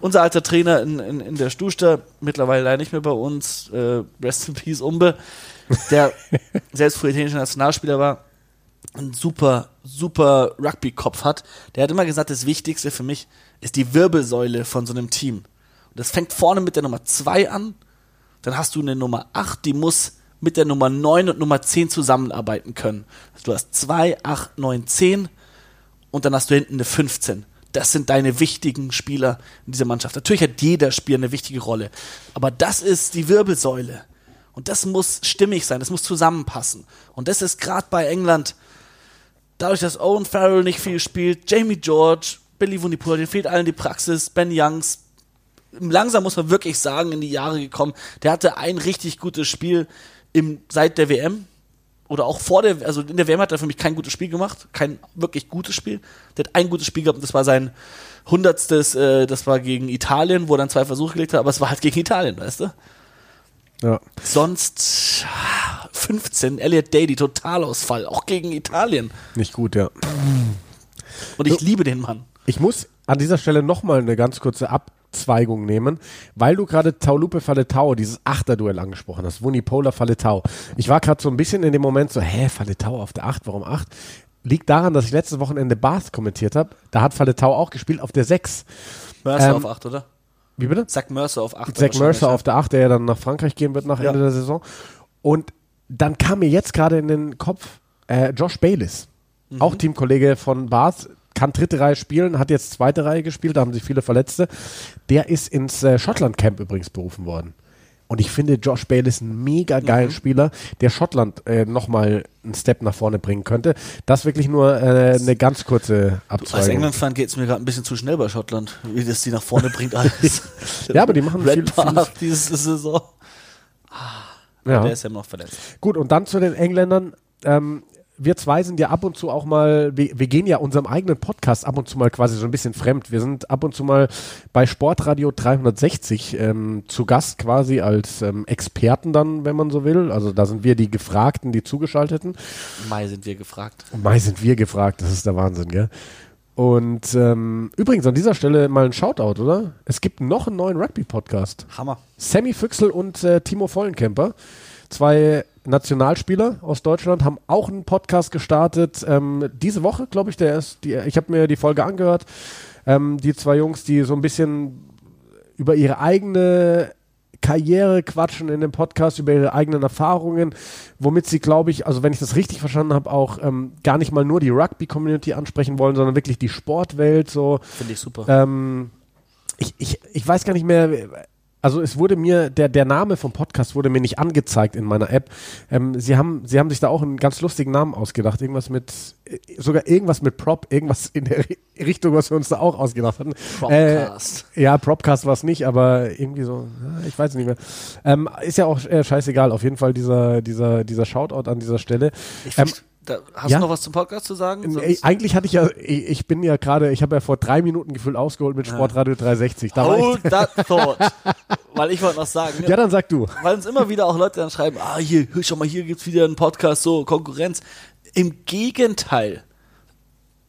unser alter Trainer in, in, in der Stuster, mittlerweile leider nicht mehr bei uns, äh, Rest in Peace Umbe, der [laughs] selbst früher italienischer Nationalspieler war, einen super, super Rugby-Kopf hat, der hat immer gesagt, das Wichtigste für mich ist die Wirbelsäule von so einem Team. Und das fängt vorne mit der Nummer 2 an, dann hast du eine Nummer 8, die muss mit der Nummer 9 und Nummer 10 zusammenarbeiten können. Also du hast 2, 8, 9, 10 und dann hast du hinten eine 15. Das sind deine wichtigen Spieler in dieser Mannschaft. Natürlich hat jeder Spieler eine wichtige Rolle, aber das ist die Wirbelsäule. Und das muss stimmig sein, das muss zusammenpassen. Und das ist gerade bei England, dadurch, dass Owen Farrell nicht viel spielt, Jamie George, Billy Vunipola, denen fehlt allen die Praxis, Ben Youngs, langsam muss man wirklich sagen, in die Jahre gekommen. Der hatte ein richtig gutes Spiel im, seit der WM. Oder auch vor der, also in der WM hat er für mich kein gutes Spiel gemacht. Kein wirklich gutes Spiel. Der hat ein gutes Spiel gehabt und das war sein hundertstes, äh, das war gegen Italien, wo er dann zwei Versuche gelegt hat, aber es war halt gegen Italien, weißt du? Ja. Sonst 15, Elliot Daly, Totalausfall, auch gegen Italien. Nicht gut, ja. Und ich liebe den Mann. Ich muss an dieser Stelle nochmal eine ganz kurze Abzweigung nehmen, weil du gerade Taulupe Faletau, dieses Achterduell angesprochen hast, Vunipola Faletau. Ich war gerade so ein bisschen in dem Moment so, hä, Faletau auf der 8, warum 8? Liegt daran, dass ich letztes Wochenende Bath kommentiert habe. Da hat Faletau auch gespielt auf der 6. Mercer Ähm, auf 8, oder? Wie bitte? Zack Mercer auf 8. Zack Mercer auf der 8, der ja dann nach Frankreich gehen wird nach Ja. Ende der Saison. Und dann kam mir jetzt gerade in den Kopf äh, Josh Bayliss, Mhm. auch Teamkollege von Bath, kann dritte Reihe spielen, hat jetzt zweite Reihe gespielt, da haben sich viele Verletzte. Der ist ins äh, Schottland-Camp übrigens berufen worden. Und ich finde Josh Bayliss einen mega geilen Mhm. Spieler, der Schottland äh, nochmal einen Step nach vorne bringen könnte. Das wirklich nur äh, eine ganz kurze Als Abzweigung. England-Fan geht es mir gerade ein bisschen zu schnell bei Schottland, wie das die nach vorne bringt alles. [laughs] Ja, aber die machen viel- Red Path diese Saison. Ja. Der ist ja noch verletzt. Gut, und dann zu den Engländern. Ähm, wir zwei sind ja ab und zu auch mal, wir, wir gehen ja unserem eigenen Podcast ab und zu mal quasi so ein bisschen fremd. Wir sind ab und zu mal bei Sportradio 360 ähm, zu Gast quasi als ähm, Experten dann, wenn man so will. Also da sind wir die Gefragten, die Zugeschalteten. Mai sind wir gefragt. Mai sind wir gefragt, das ist der Wahnsinn, gell? Und ähm, übrigens an dieser Stelle mal ein Shoutout, oder? Es gibt noch einen neuen Rugby-Podcast. Hammer. Sammy Füchsel und äh, Timo Vollenkemper, zwei Nationalspieler aus Deutschland, haben auch einen Podcast gestartet. Ähm, diese Woche, glaube ich, der ist, die, ich habe mir die Folge angehört. Ähm, die zwei Jungs, die so ein bisschen über ihre eigene Karriere quatschen in dem Podcast, über ihre eigenen Erfahrungen, womit sie, glaube ich, also wenn ich das richtig verstanden habe, auch ähm, gar nicht mal nur die Rugby-Community ansprechen wollen, sondern wirklich die Sportwelt so. Finde ich super. Ähm, ich, ich, ich weiß gar nicht mehr, also es wurde mir, der, der Name vom Podcast wurde mir nicht angezeigt in meiner App. Ähm, sie, haben, sie haben sich da auch einen ganz lustigen Namen ausgedacht. Irgendwas mit, äh, sogar irgendwas mit Prop, irgendwas in der Ri- Richtung, was wir uns da auch ausgedacht hatten. Propcast. Äh, ja, Propcast war es nicht, aber irgendwie so, ich weiß nicht mehr. Ähm, ist ja auch äh, scheißegal. Auf jeden Fall dieser, dieser, dieser Shoutout an dieser Stelle. Ich ähm, da, hast ja? du noch was zum Podcast zu sagen? Ey, Sonst- eigentlich hatte ich ja, ich, ich bin ja gerade, ich habe ja vor drei Minuten gefühlt ausgeholt mit Sportradio 360. Da Hold that thought. [laughs] Weil ich wollte noch sagen, ja, dann sag du. weil uns immer wieder auch Leute dann schreiben, ah, hier, hör schon mal, hier gibt's wieder einen Podcast, so, Konkurrenz. Im Gegenteil.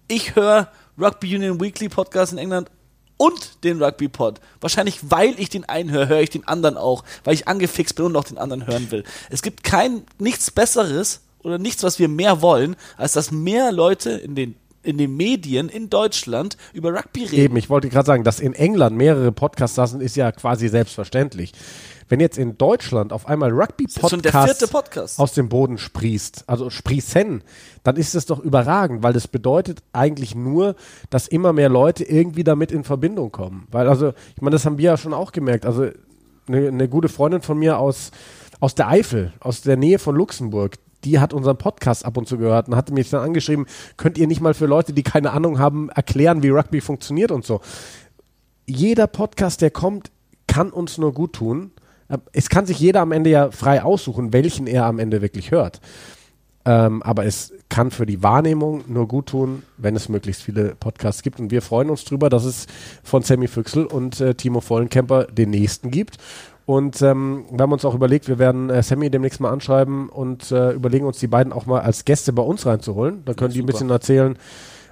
Ich höre Rugby Union Weekly Podcast in England und den Rugby Pod. Wahrscheinlich, weil ich den einen höre, höre ich den anderen auch, weil ich angefixt bin und auch den anderen hören will. Es gibt kein, nichts Besseres oder nichts, was wir mehr wollen, als dass mehr Leute in den in den Medien in Deutschland über Rugby reden. Eben, ich wollte gerade sagen, dass in England mehrere Podcasts saßen, ist ja quasi selbstverständlich. Wenn jetzt in Deutschland auf einmal Rugby-Podcast Podcast. aus dem Boden sprießt, also sprießen, dann ist das doch überragend, weil das bedeutet eigentlich nur, dass immer mehr Leute irgendwie damit in Verbindung kommen. Weil also, ich meine, das haben wir ja schon auch gemerkt. Also eine, eine gute Freundin von mir aus, aus der Eifel, aus der Nähe von Luxemburg, die hat unseren Podcast ab und zu gehört und hatte mich dann angeschrieben, könnt ihr nicht mal für Leute, die keine Ahnung haben, erklären, wie Rugby funktioniert und so. Jeder Podcast, der kommt, kann uns nur gut tun. Äh, Es kann sich jeder am Ende ja frei aussuchen, welchen er am Ende wirklich hört. Ähm, aber es kann für die Wahrnehmung nur gut tun, wenn es möglichst viele Podcasts gibt. Und wir freuen uns drüber, dass es von Sammy Füchsel und äh, Timo Vollenkemper den nächsten gibt. Und ähm, wir haben uns auch überlegt, wir werden äh, Sammy demnächst mal anschreiben und äh, überlegen uns die beiden auch mal als Gäste bei uns reinzuholen. Dann können die ein bisschen erzählen,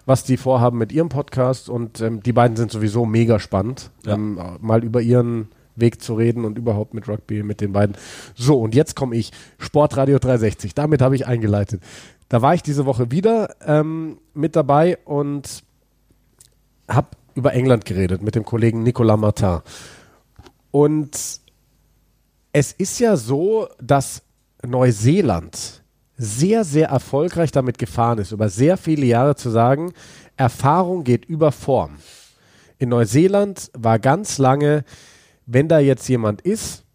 was die vorhaben mit ihrem Podcast. Und ähm, die beiden sind sowieso mega spannend, Ja. ähm, mal über ihren Weg zu reden und überhaupt mit Rugby, mit den beiden. So, und jetzt komme ich, Sportradio 360. Damit habe ich eingeleitet. Da war ich diese Woche wieder ähm, mit dabei und habe über England geredet mit dem Kollegen Nicolas Martin. Und es ist ja so, dass Neuseeland sehr, sehr erfolgreich damit gefahren ist, über sehr viele Jahre zu sagen, Erfahrung geht über Form. In Neuseeland war ganz lange, wenn da jetzt jemand ist,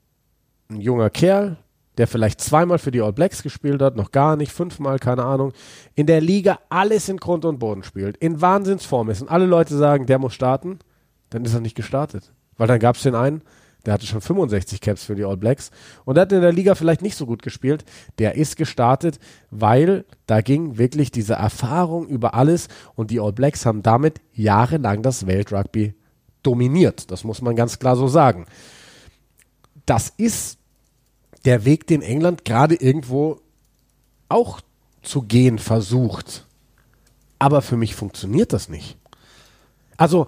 ein junger Kerl, der vielleicht zweimal für die All Blacks gespielt hat, noch gar nicht, fünfmal, keine Ahnung, in der Liga alles in Grund und Boden spielt, in Wahnsinnsform ist und alle Leute sagen, der muss starten, dann ist er nicht gestartet. Weil dann gab es den einen, der hatte schon 65 Caps für die All Blacks und der hat in der Liga vielleicht nicht so gut gespielt. Der ist gestartet, weil da ging wirklich diese Erfahrung über alles und die All Blacks haben damit jahrelang das Weltrugby dominiert. Das muss man ganz klar so sagen. Das ist der Weg, den England gerade irgendwo auch zu gehen versucht. Aber für mich funktioniert das nicht. Also,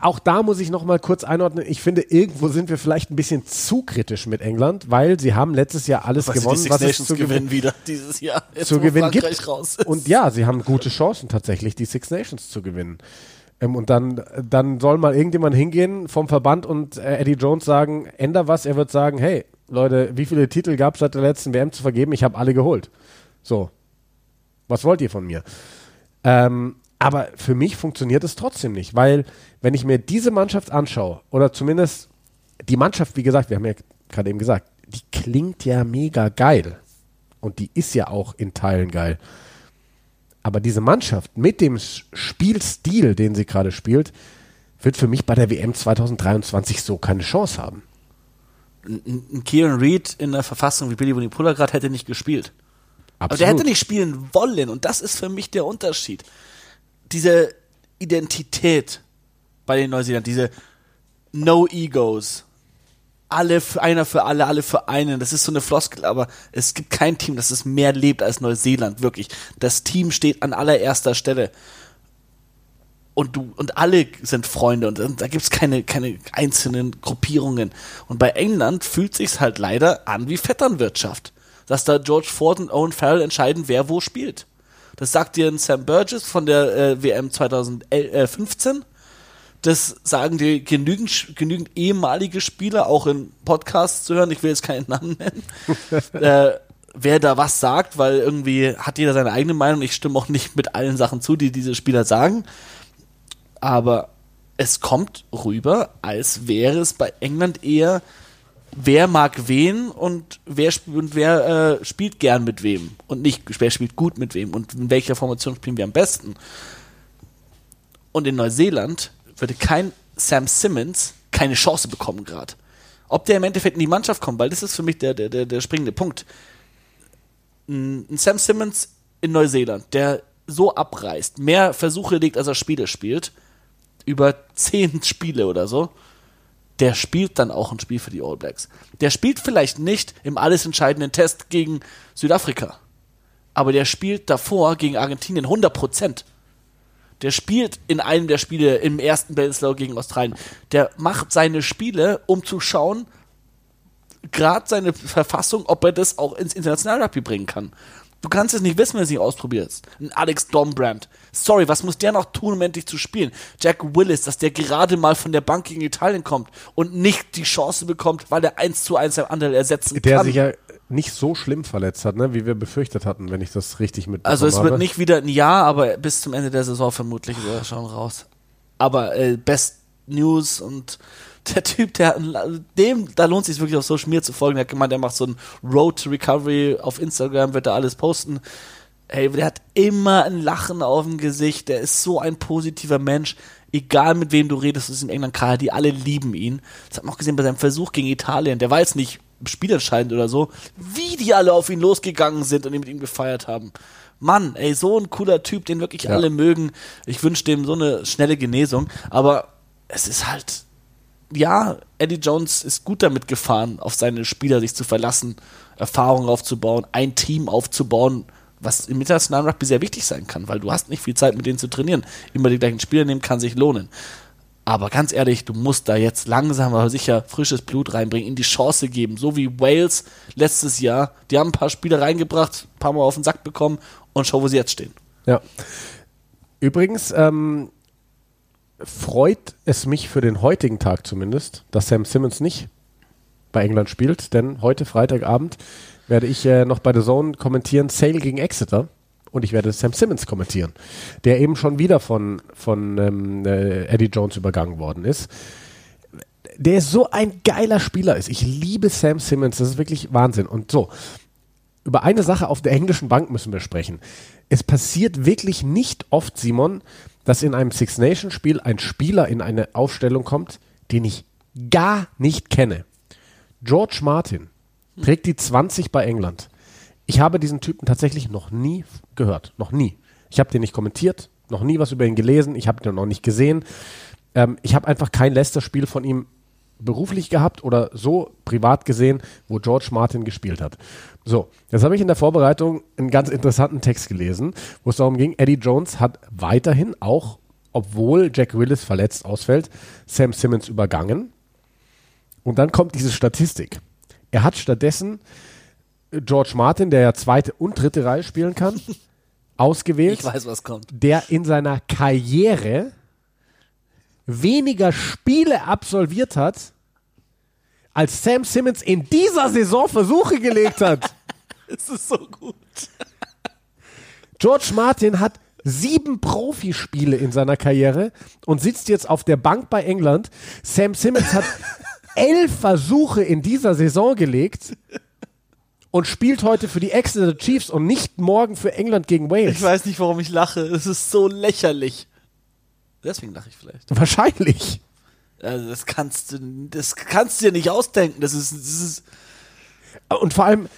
auch da muss ich noch mal kurz einordnen. Ich finde, irgendwo sind wir vielleicht ein bisschen zu kritisch mit England, weil sie haben letztes Jahr alles Was die gewonnen, Six was es Nations zu gewinnen wieder dieses Jahr. [laughs] Jetzt, zu gewinnen Frankreich gibt. Raus ist. Und ja, sie haben gute Chancen tatsächlich, die Six Nations zu gewinnen. Ähm, und dann, dann soll mal irgendjemand hingehen vom Verband und äh, Eddie Jones sagen, änder was. Er wird sagen, hey, Leute, wie viele Titel gab es seit der letzten WM zu vergeben? Ich habe alle geholt. So. Was wollt ihr von mir? Ähm, aber für mich funktioniert es trotzdem nicht, weil wenn ich mir diese Mannschaft anschaue, oder zumindest die Mannschaft, wie gesagt, wir haben ja gerade eben gesagt, die klingt ja mega geil. Und die ist ja auch in Teilen geil. Aber diese Mannschaft mit dem Spielstil, den sie gerade spielt, wird für mich bei der WM 2023 so keine Chance haben. ein, Kieran Reed in der Verfassung wie Billy Bonipula gerade hätte nicht gespielt. Aber der hätte nicht spielen wollen und das ist für mich der Unterschied. Diese Identität bei den Neuseeland, diese No Egos. Alle für einer für alle, alle für einen. Das ist so eine Floskel, aber es gibt kein Team, das es mehr lebt als Neuseeland, wirklich. Das Team steht an allererster Stelle. Und du, und alle sind Freunde und, da gibt's keine, keine einzelnen Gruppierungen. Und bei England fühlt sich's halt leider an wie Vetternwirtschaft. Dass da George Ford und Owen Farrell entscheiden, wer wo spielt. Das sagt dir ein Sam Burgess von der äh, WM 2015. Das sagen dir genügend, genügend ehemalige Spieler, auch in Podcasts zu hören. Ich will jetzt keinen Namen nennen. [laughs] äh, wer da was sagt, weil irgendwie hat jeder seine eigene Meinung. Ich stimme auch nicht mit allen Sachen zu, die diese Spieler sagen. Aber es kommt rüber, als wäre es bei England eher, wer mag wen und wer, und wer äh, spielt gern mit wem und nicht, wer spielt gut mit wem und in welcher Formation spielen wir am besten. Und in Neuseeland würde kein Sam Simmons keine Chance bekommen gerade. Ob der im Endeffekt in die Mannschaft kommt, weil das ist für mich der, der, der, der springende Punkt. Ein ein Sam Simmons in Neuseeland, der so abreißt, mehr Versuche legt, als er Spiele spielt, über zehn Spiele oder so, der spielt dann auch ein Spiel für die All Blacks. Der spielt vielleicht nicht im alles entscheidenden Test gegen Südafrika, aber der spielt davor gegen Argentinien 100 Prozent. Der spielt in einem der Spiele im ersten Breslau gegen Australien. Der macht seine Spiele, um zu schauen, gerade seine Verfassung, ob er das auch ins internationale Rugby bringen kann. Du kannst es nicht wissen, wenn du es nicht ausprobierst. Ein Alex Dombrand. Sorry, was muss der noch tun, um endlich zu spielen? Jack Willis, dass der gerade mal von der Bank gegen Italien kommt und nicht die Chance bekommt, weil er 1 zu 1 ein Anderl ersetzen Der kann. sich ja nicht so schlimm verletzt hat, ne, wie wir befürchtet hatten, wenn ich das richtig mitbekommen Also es habe. wird nicht wieder ein Jahr, aber bis zum Ende der Saison vermutlich ist er schon raus. Aber äh, Best News und der Typ, der dem, da lohnt es sich wirklich auf Social Media zu folgen. Der hat gemeint, der macht so ein Road to Recovery auf Instagram, wird da alles posten. Hey, der hat immer ein Lachen auf dem Gesicht. Der ist so ein positiver Mensch. Egal mit wem du redest, das ist in England gerade, die alle lieben ihn. Das hat man auch gesehen bei seinem Versuch gegen Italien. Der war jetzt nicht spielentscheidend oder so. Wie die alle auf ihn losgegangen sind und ihn mit ihm gefeiert haben. Mann, ey, so ein cooler Typ, den wirklich Ja. alle mögen. Ich wünsche dem so eine schnelle Genesung. Aber es ist halt, ja, Eddie Jones ist gut damit gefahren, auf seine Spieler sich zu verlassen, Erfahrungen aufzubauen, ein Team aufzubauen, was im internationalen Rugby sehr wichtig sein kann, weil du hast nicht viel Zeit, mit denen zu trainieren. Immer die gleichen Spieler nehmen kann sich lohnen. Aber ganz ehrlich, du musst da jetzt langsam aber sicher frisches Blut reinbringen, ihm die Chance geben, so wie Wales letztes Jahr. Die haben ein paar Spieler reingebracht, ein paar Mal auf den Sack bekommen und schau, wo sie jetzt stehen. Ja. Übrigens ähm, freut es mich für den heutigen Tag zumindest, dass Sam Simmons nicht bei England spielt, denn heute Freitagabend werde ich äh, noch bei The Zone kommentieren Sale gegen Exeter und ich werde Sam Simmons kommentieren, der eben schon wieder von, von ähm, äh, Eddie Jones übergangen worden ist. Der so ein geiler Spieler ist. Ich liebe Sam Simmons, das ist wirklich Wahnsinn. Und so, über eine Sache auf der englischen Bank müssen wir sprechen. Es passiert wirklich nicht oft, Simon, dass in einem Six Nation Spiel ein Spieler in eine Aufstellung kommt, den ich gar nicht kenne. George Martin trägt die 20 bei England. Ich habe diesen Typen tatsächlich noch nie gehört. Noch nie. Ich habe den nicht kommentiert, noch nie was über ihn gelesen, ich habe den noch nicht gesehen. Ähm, ich habe einfach kein Leicester-Spiel von ihm beruflich gehabt oder so privat gesehen, wo George Martin gespielt hat. So, jetzt habe ich in der Vorbereitung einen ganz interessanten Text gelesen, wo es darum ging, Eddie Jones hat weiterhin auch, obwohl Jack Willis verletzt ausfällt, Sam Simmons übergangen. Und dann kommt diese Statistik. Er hat stattdessen George Martin, der ja zweite und dritte Reihe spielen kann, [laughs] ausgewählt Ich weiß, was kommt. der in seiner Karriere weniger Spiele absolviert hat, als Sam Simmons in dieser Saison Versuche gelegt hat. [laughs] Es ist so gut. George Martin hat sieben Profispiele in seiner Karriere und sitzt jetzt auf der Bank bei England. Sam Simmons hat [laughs] elf Versuche in dieser Saison gelegt und spielt heute für die Exeter Chiefs und nicht morgen für England gegen Wales. Ich weiß nicht, warum ich lache. Es ist so lächerlich. Deswegen lache ich vielleicht. Wahrscheinlich. Also das kannst du, das kannst du dir nicht ausdenken. Das ist, das ist Und vor allem,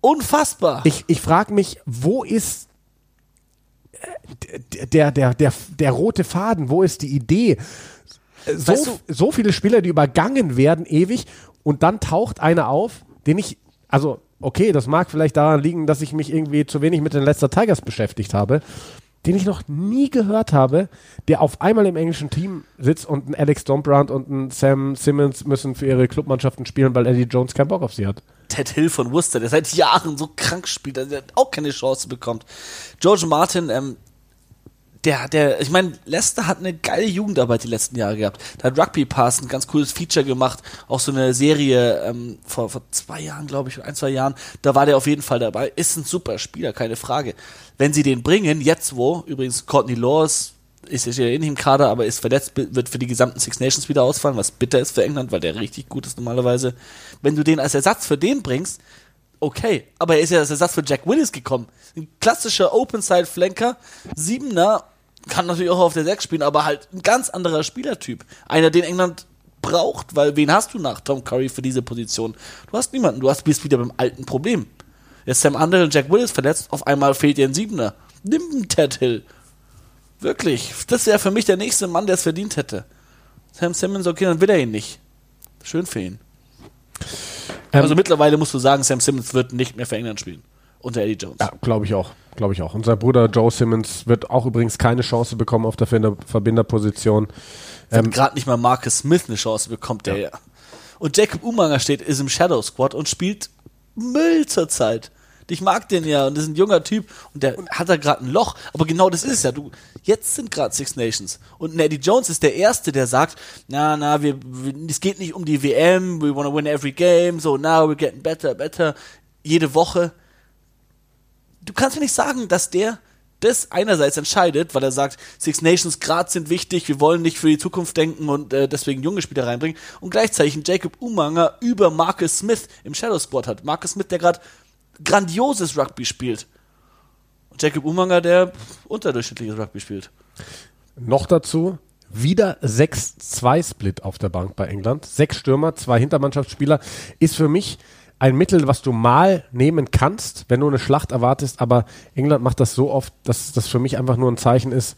unfassbar. Ich, ich frage mich, wo ist äh, der, der, der, der rote Faden, wo ist die Idee? So, Weißt du- so viele Spieler, die übergangen werden ewig und dann taucht einer auf, den ich, also okay, das mag vielleicht daran liegen, dass ich mich irgendwie zu wenig mit den Leicester Tigers beschäftigt habe, den ich noch nie gehört habe, der auf einmal im englischen Team sitzt und ein Alex Dombrand und ein Sam Simmons müssen für ihre Clubmannschaften spielen, weil Eddie Jones keinen Bock auf sie hat. Ted Hill von Worcester, der seit Jahren so krank spielt, also der auch keine Chance bekommt. George Martin, ähm, der, der, ich meine, Leicester hat eine geile Jugendarbeit die letzten Jahre gehabt. Da hat Rugby Pass ein ganz cooles Feature gemacht, auch so eine Serie ähm, vor, vor zwei Jahren, glaube ich, ein, zwei Jahren. Da war der auf jeden Fall dabei. Ist ein super Spieler, keine Frage. Wenn sie den bringen, jetzt wo, übrigens Courtney Laws ist ja eh nicht im Kader, aber ist verletzt, wird für die gesamten Six Nations wieder ausfallen, was bitter ist für England, weil der richtig gut ist normalerweise. Wenn du den als Ersatz für den bringst, okay, aber er ist ja als Ersatz für Jack Willis gekommen. Ein klassischer Open-Side-Flanker, Siebener, kann natürlich auch auf der Sechs spielen, aber halt ein ganz anderer Spielertyp. Einer, den England braucht, weil wen hast du nach Tom Curry für diese Position? Du hast niemanden, du hast, bist wieder beim alten Problem. Jetzt Sam und Jack Willis verletzt, auf einmal fehlt dir ein Siebener. Nimm einen Ted Hill. Wirklich, das wäre für mich der nächste Mann, der es verdient hätte. Sam Simmons, okay, dann will er ihn nicht. Schön für ihn. Ähm, also mittlerweile musst du sagen, Sam Simmons wird nicht mehr für England spielen. Unter Eddie Jones. Ja, glaube ich auch. Glaube ich auch. Und sein Bruder Joe Simmons wird auch übrigens keine Chance bekommen auf der Verbinderposition. Wenn Ähm, gerade nicht mal Marcus Smith eine Chance bekommt, der ja. Und Jacob Umanger steht, ist im Shadow Squad und spielt Müll zurzeit. Ich mag den ja und das ist ein junger Typ und der hat da gerade ein Loch. Aber genau das ist es ja. Du, jetzt sind gerade Six Nations und Eddie Jones ist der Erste, der sagt, na, na, wir, wir, es geht nicht um die WM, we wanna win every game, so now we're getting better, better, jede Woche. Du kannst mir nicht sagen, dass der das einerseits entscheidet, weil er sagt, Six Nations Grad sind wichtig, wir wollen nicht für die Zukunft denken und äh, deswegen junge Spieler reinbringen und gleichzeitig Jacob Umanger über Marcus Smith im Shadow Squad hat. Marcus Smith, der gerade grandioses Rugby spielt. Und Jacob Umanger, der unterdurchschnittliches Rugby spielt. Noch dazu, wieder 6-2-Split auf der Bank bei England. Sechs Stürmer, zwei Hintermannschaftsspieler. Ist für mich ein Mittel, was du mal nehmen kannst, wenn du eine Schlacht erwartest, aber England macht das so oft, dass das für mich einfach nur ein Zeichen ist,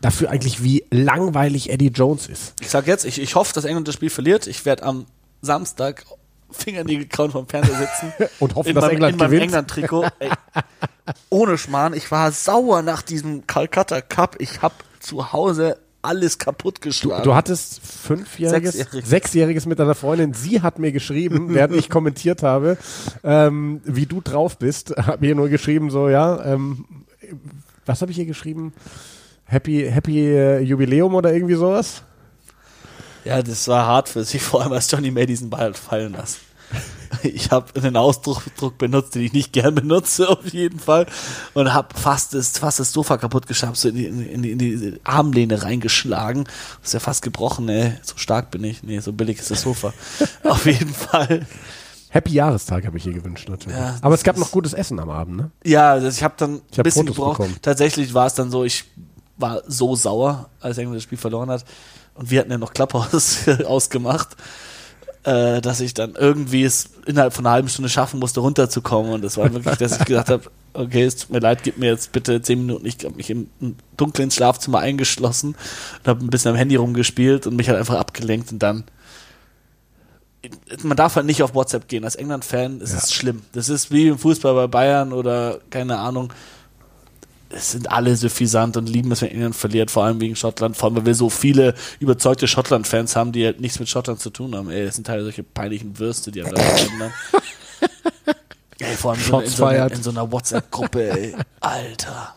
dafür eigentlich, wie langweilig Eddie Jones ist. Ich sag jetzt, ich, ich hoffe, dass England das Spiel verliert. Ich werde am Samstag Fingernägel kauen vom Fernseher sitzen. [laughs] Und hoffen, in dass meinem, England in meinem gewinnt. England-Trikot. Ey, Ohne Schmarrn, ich war sauer nach diesem Calcutta Cup. Ich habe zu Hause alles kaputt Du, geschlagen. du hattest fünfjähriges, Sechsjähriges. sechsjähriges mit deiner Freundin. Sie hat mir geschrieben, [laughs] während ich kommentiert habe, ähm, wie du drauf bist. [laughs] Hab mir nur geschrieben so, ja, ähm, was habe ich hier geschrieben? Happy, Happy äh, Jubiläum oder irgendwie sowas? Ja, das war hart für sie, [laughs] vor allem als Johnny May diesen Ball hat fallen lassen. Ich habe einen Ausdruck Druck benutzt, den ich nicht gern benutze, [laughs] auf jeden Fall. Und habe fast das, fast das Sofa kaputt geschafft, so in die, in, die, in die Armlehne reingeschlagen. Das ist ja fast gebrochen, ey. So stark bin ich. Nee, so billig ist das Sofa. [laughs] auf jeden Fall. Happy Jahrestag habe ich ihr gewünscht natürlich. Ja, Aber es gab noch gutes Essen am Abend, ne? Ja, also ich habe dann Ich ein bisschen Fotos gebraucht. bekommen. Tatsächlich war es dann so, ich war so sauer, als England das Spiel verloren hat. Und wir hatten ja noch Klapphaus ausgemacht, äh, dass ich dann irgendwie es innerhalb von einer halben Stunde schaffen musste, runterzukommen. Und das war wirklich, dass ich gesagt habe, okay, es tut mir leid, gib mir jetzt bitte zehn Minuten. Ich habe mich im dunklen Schlafzimmer eingeschlossen und habe ein bisschen am Handy rumgespielt und mich halt einfach abgelenkt und dann man darf halt nicht auf WhatsApp gehen. Als England-Fan ist Ja. es schlimm. Das ist wie im Fußball bei Bayern oder keine Ahnung. Es sind alle suffisant und lieben es, wenn England verliert, vor allem wegen Schottland. Vor allem, weil wir so viele überzeugte Schottland-Fans haben, die halt nichts mit Schottland zu tun haben. Ey, es sind teilweise solche peinlichen Würste, die haben da dann. Ey, vor allem so in, so einer, in so einer WhatsApp-Gruppe, ey. Alter.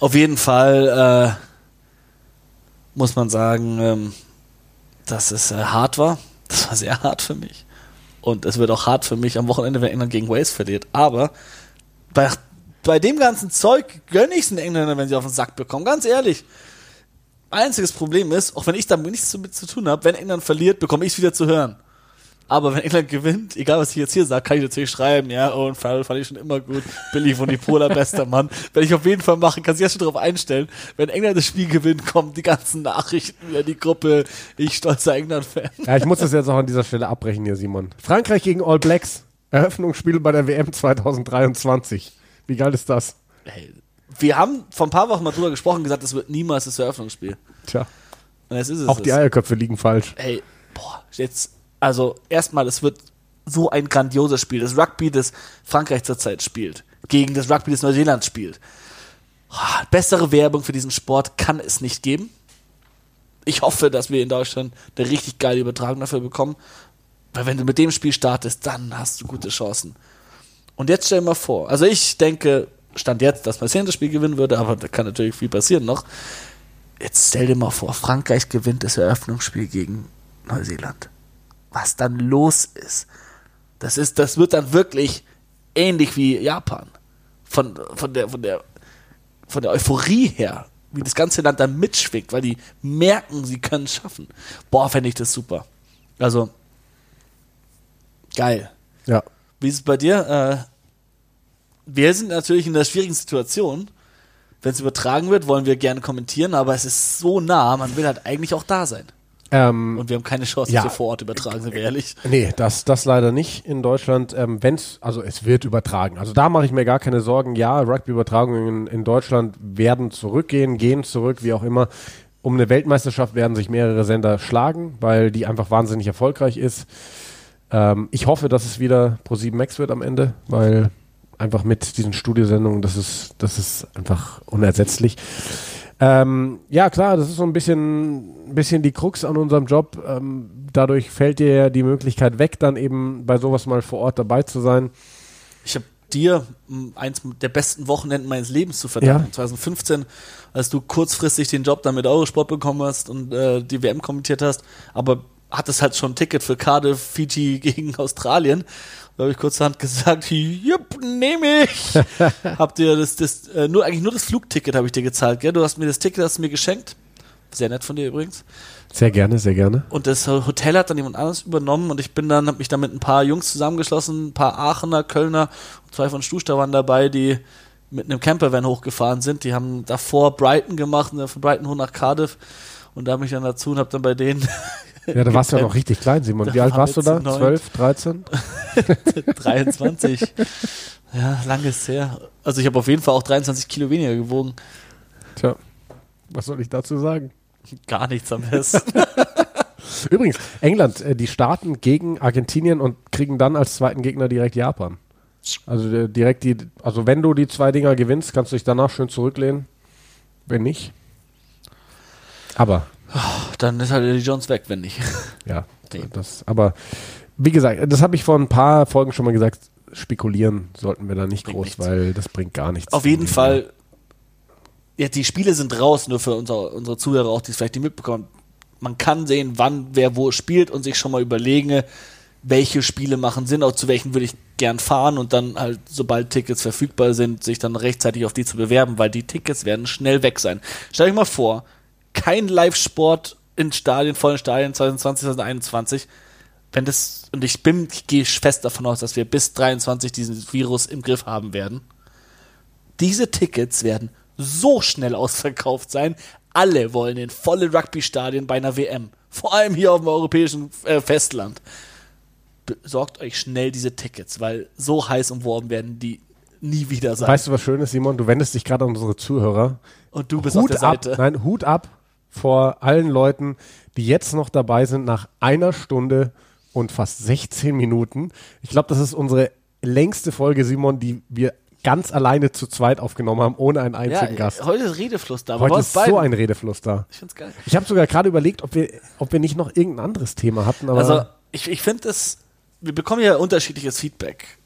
Auf jeden Fall äh, muss man sagen, ähm, dass es äh, hart war. Das war sehr hart für mich. Und es wird auch hart für mich am Wochenende, wenn England gegen Wales verliert. Aber bei, bei dem ganzen Zeug gönne ich es den Engländern, wenn sie auf den Sack bekommen. Ganz ehrlich. Einziges Problem ist, auch wenn ich damit nichts damit zu tun habe, wenn England verliert, bekomme ich es wieder zu hören. Aber wenn England gewinnt, egal was ich jetzt hier sage, kann ich natürlich schreiben, ja, Owen Farrell fand ich schon immer gut, Billy von Polar, bester Mann. Werde ich auf jeden Fall machen, kann sich jetzt schon darauf einstellen. Wenn England das Spiel gewinnt, kommen die ganzen Nachrichten über die Gruppe, ich stolzer England-Fan. Ja, ich muss das jetzt auch an dieser Stelle abbrechen hier, Simon. Frankreich gegen All Blacks. Eröffnungsspiel bei der WM 2023. Wie geil ist das? Hey, wir haben vor ein paar Wochen mal drüber gesprochen, gesagt, das wird niemals das Eröffnungsspiel. Tja, Und jetzt ist es auch die. Eierköpfe liegen falsch. Ey, boah, jetzt, also erstmal, es wird so ein grandioses Spiel. Das Rugby, das Frankreich zurzeit spielt, gegen das Rugby, das Neuseeland spielt. Ah, Bessere Werbung für diesen Sport kann es nicht geben. Ich hoffe, dass wir in Deutschland eine richtig geile Übertragung dafür bekommen. Weil wenn du mit dem Spiel startest, dann hast du gute Chancen. Und jetzt stell dir mal vor, also ich denke, stand jetzt, dass Neuseeland das Spiel gewinnen würde, aber da kann natürlich viel passieren noch. Jetzt stell dir mal vor, Frankreich gewinnt das Eröffnungsspiel gegen Neuseeland. Was dann los ist. Das ist, das wird dann wirklich ähnlich wie Japan. Von, von der, von der, von der Euphorie her, wie das ganze Land dann mitschwingt, weil die merken, sie können es schaffen. Boah, fände ich das super. Also, geil. Ja. Wie ist es bei dir? Äh, wir sind natürlich in der schwierigen Situation. Wenn es übertragen wird, wollen wir gerne kommentieren, aber es ist so nah, man will halt eigentlich auch da sein. Ähm, Und wir haben keine Chance, Ja. dass wir vor Ort übertragen, sind wir ehrlich. Nee, das, das leider nicht in Deutschland. Ähm, wenn's, also es wird übertragen. Also da mache ich mir gar keine Sorgen. Ja, Rugby-Übertragungen in, in Deutschland werden zurückgehen, gehen zurück, wie auch immer. Um eine Weltmeisterschaft werden sich mehrere Sender schlagen, weil die einfach wahnsinnig erfolgreich ist. Ähm, ich hoffe, dass es wieder Pro7 Max wird am Ende, weil einfach mit diesen Studiosendungen, das ist, das ist einfach unersetzlich. Ähm, ja, klar, das ist so ein bisschen, bisschen die Krux an unserem Job. Ähm, dadurch fällt dir ja die Möglichkeit weg, dann eben bei sowas mal vor Ort dabei zu sein. Ich habe dir m, eins der besten Wochenenden meines Lebens zu verdanken. Ja. 2015, als du kurzfristig den Job dann mit Eurosport bekommen hast und äh, die WM kommentiert hast, aber hattest halt schon ein Ticket für Cardiff, Fiji gegen [laughs] Australien. Da habe ich kurzerhand gesagt, jupp, nehme ich. [laughs] Hab dir das, das äh, nur eigentlich nur das Flugticket habe ich dir gezahlt, gell? Du hast mir das Ticket hast du mir geschenkt. Sehr nett von dir übrigens. Sehr gerne, sehr gerne. Und das Hotel hat dann jemand anderes übernommen und ich bin dann, habe mich dann mit ein paar Jungs zusammengeschlossen, ein paar Aachener, Kölner, zwei von Stuster waren dabei, die mit einem Campervan hochgefahren sind. Die haben davor Brighton gemacht und dann von Brighton hoch nach Cardiff und da habe ich dann dazu und habe dann bei denen [laughs] Ja, da warst du ja noch richtig klein, Simon. Wie alt warst du da? zu neunt. 12, 13? 23. ja, lange ist her. Also ich habe auf jeden Fall auch 23 Kilo weniger gewogen. Tja, was soll ich dazu sagen? Gar nichts am besten. [laughs] [laughs] Übrigens, England, äh, die starten gegen Argentinien und kriegen dann als zweiten Gegner direkt Japan. Also äh, direkt die, also wenn du die zwei Dinger gewinnst, kannst du dich danach schön zurücklehnen. Wenn nicht. Aber, dann ist halt die Jones weg, wenn nicht. [laughs] ja, das, aber wie gesagt, das habe ich vor ein paar Folgen schon mal gesagt, spekulieren sollten wir da nicht Bringt groß, nichts. weil das bringt gar nichts. Auf jeden Fall, ja, die Spiele sind raus, nur für unsere, unsere Zuhörer auch, die es vielleicht nicht mitbekommen. Man kann sehen, wann wer wo spielt und sich schon mal überlegen, welche Spiele machen Sinn, auch zu welchen würde ich gern fahren und dann halt, sobald Tickets verfügbar sind, sich dann rechtzeitig auf die zu bewerben, weil die Tickets werden schnell weg sein. Stell euch mal vor, kein Live-Sport in Stadien, vollen Stadien 2020, 2021, wenn das, und ich bin, ich gehe fest davon aus, dass wir bis 23 dieses Virus im Griff haben werden. Diese Tickets werden so schnell [laughs] ausverkauft sein. Alle wollen in volle Rugby-Stadien bei einer WM. Vor allem hier auf dem europäischen äh, Festland. Besorgt euch schnell diese Tickets, weil so heiß umworben werden die nie wieder sein. Weißt du, was schön ist, Simon? Du wendest dich gerade an unsere Zuhörer. Und du bist auf Hut der ab, Seite. nein, Hut ab vor allen Leuten, die jetzt noch dabei sind nach einer Stunde und fast 16 Minuten. Ich glaube, das ist unsere längste Folge, Simon, die wir ganz alleine zu zweit aufgenommen haben, ohne einen Ja, einzigen Gast. heute ist Redefluss da. aber Heute ist beiden. so ein Redefluss da. Ich find's geil. Ich habe sogar gerade überlegt, ob wir, ob wir nicht noch irgendein anderes Thema hatten, aber Also, ich, ich finde es, wir bekommen ja unterschiedliches Feedback.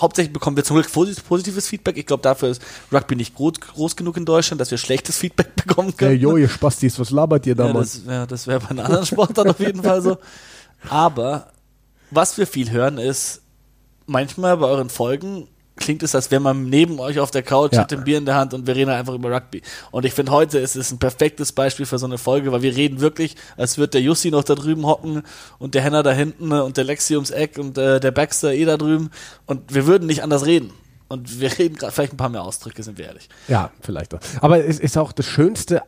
Hauptsächlich bekommen wir zum Glück posi- positives Feedback. Ich glaube, dafür ist Rugby nicht groß, groß genug in Deutschland, dass wir schlechtes Feedback [laughs] bekommen hey, können. jo, ihr Spastis, was labert ihr da, ja, das ja, das wäre bei einem anderen Sport dann auf jeden Fall so. [laughs] Aber was wir viel hören ist, manchmal bei euren Folgen klingt es, als wäre man neben euch auf der Couch, Ja. hat ein Bier in der Hand und wir reden einfach über Rugby. Und ich finde, heute ist es ein perfektes Beispiel für so eine Folge, weil wir reden wirklich, als würde der Jussi noch da drüben hocken und der Henner da hinten und der Lexi ums Eck und äh, der Baxter eh da drüben. Und wir würden nicht anders reden. Und wir reden gerade vielleicht ein paar mehr Ausdrücke, sind wir ehrlich. Ja, vielleicht. auch. Aber es ist auch das schönste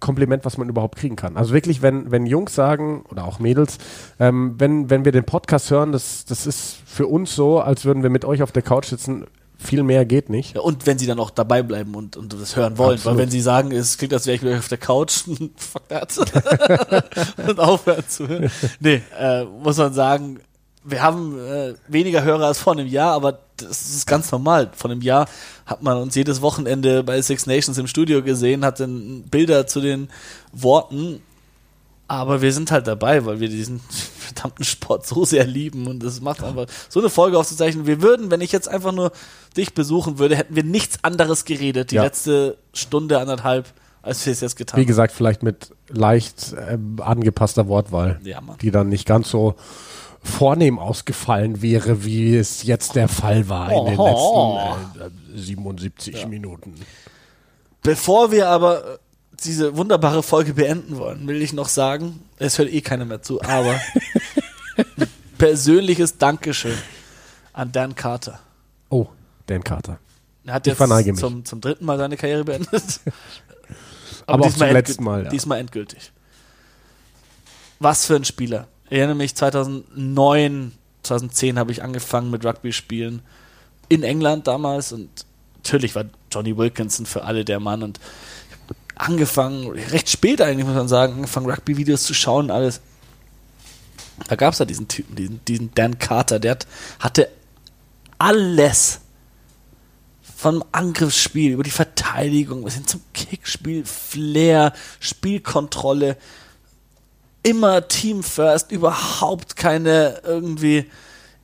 Kompliment, was man überhaupt kriegen kann. Also wirklich, wenn, wenn Jungs sagen, oder auch Mädels, ähm, wenn, wenn wir den Podcast hören, das, das ist für uns so, als würden wir mit euch auf der Couch sitzen. Viel mehr geht nicht. Ja, und wenn sie dann auch dabei bleiben und, und das hören wollen. Absolut. Weil wenn sie sagen, es klingt, als wäre ich wieder auf der Couch, [laughs] fuck that. [laughs] und aufhören zu hören. Nee, äh, muss man sagen, wir haben äh, weniger Hörer als vor einem Jahr, aber das ist ganz normal. Vor einem Jahr hat man uns jedes Wochenende bei Six Nations im Studio gesehen, hat dann Bilder zu den Worten. Aber wir sind halt dabei, weil wir diesen [laughs] verdammten Sport so sehr lieben und es macht einfach so eine Folge aufzuzeichnen. Wir würden, wenn ich jetzt einfach nur dich besuchen würde, hätten wir nichts anderes geredet, die Ja. letzte Stunde, anderthalb, als wir es jetzt getan Wie gesagt, vielleicht mit leicht ähm, angepasster Wortwahl, haben. Ja, die dann nicht ganz so vornehm ausgefallen wäre, wie es jetzt der Fall war in den letzten äh, 77 Minuten. Bevor wir aber äh, diese wunderbare Folge beenden wollen, will ich noch sagen, es hört eh keiner mehr zu, aber [laughs] persönliches Dankeschön an Dan Carter. Oh, Dan Carter. Er hat jetzt zum, zum dritten Mal seine Karriere beendet. [laughs] Aber auch zum letzten Mal, ja. Diesmal endgültig. Was für ein Spieler. Erinnere mich, 2009, 2010 habe ich angefangen mit Rugby spielen in England damals und natürlich war Johnny Wilkinson für alle der Mann und angefangen, recht spät eigentlich muss man sagen, angefangen Rugby-Videos zu schauen und alles. Da gab es ja diesen Typen, diesen, diesen Dan Carter, der hat, hatte alles vom Angriffsspiel über die Verteidigung bis hin zum Kickspiel, Flair, Spielkontrolle, immer Team First, überhaupt keine irgendwie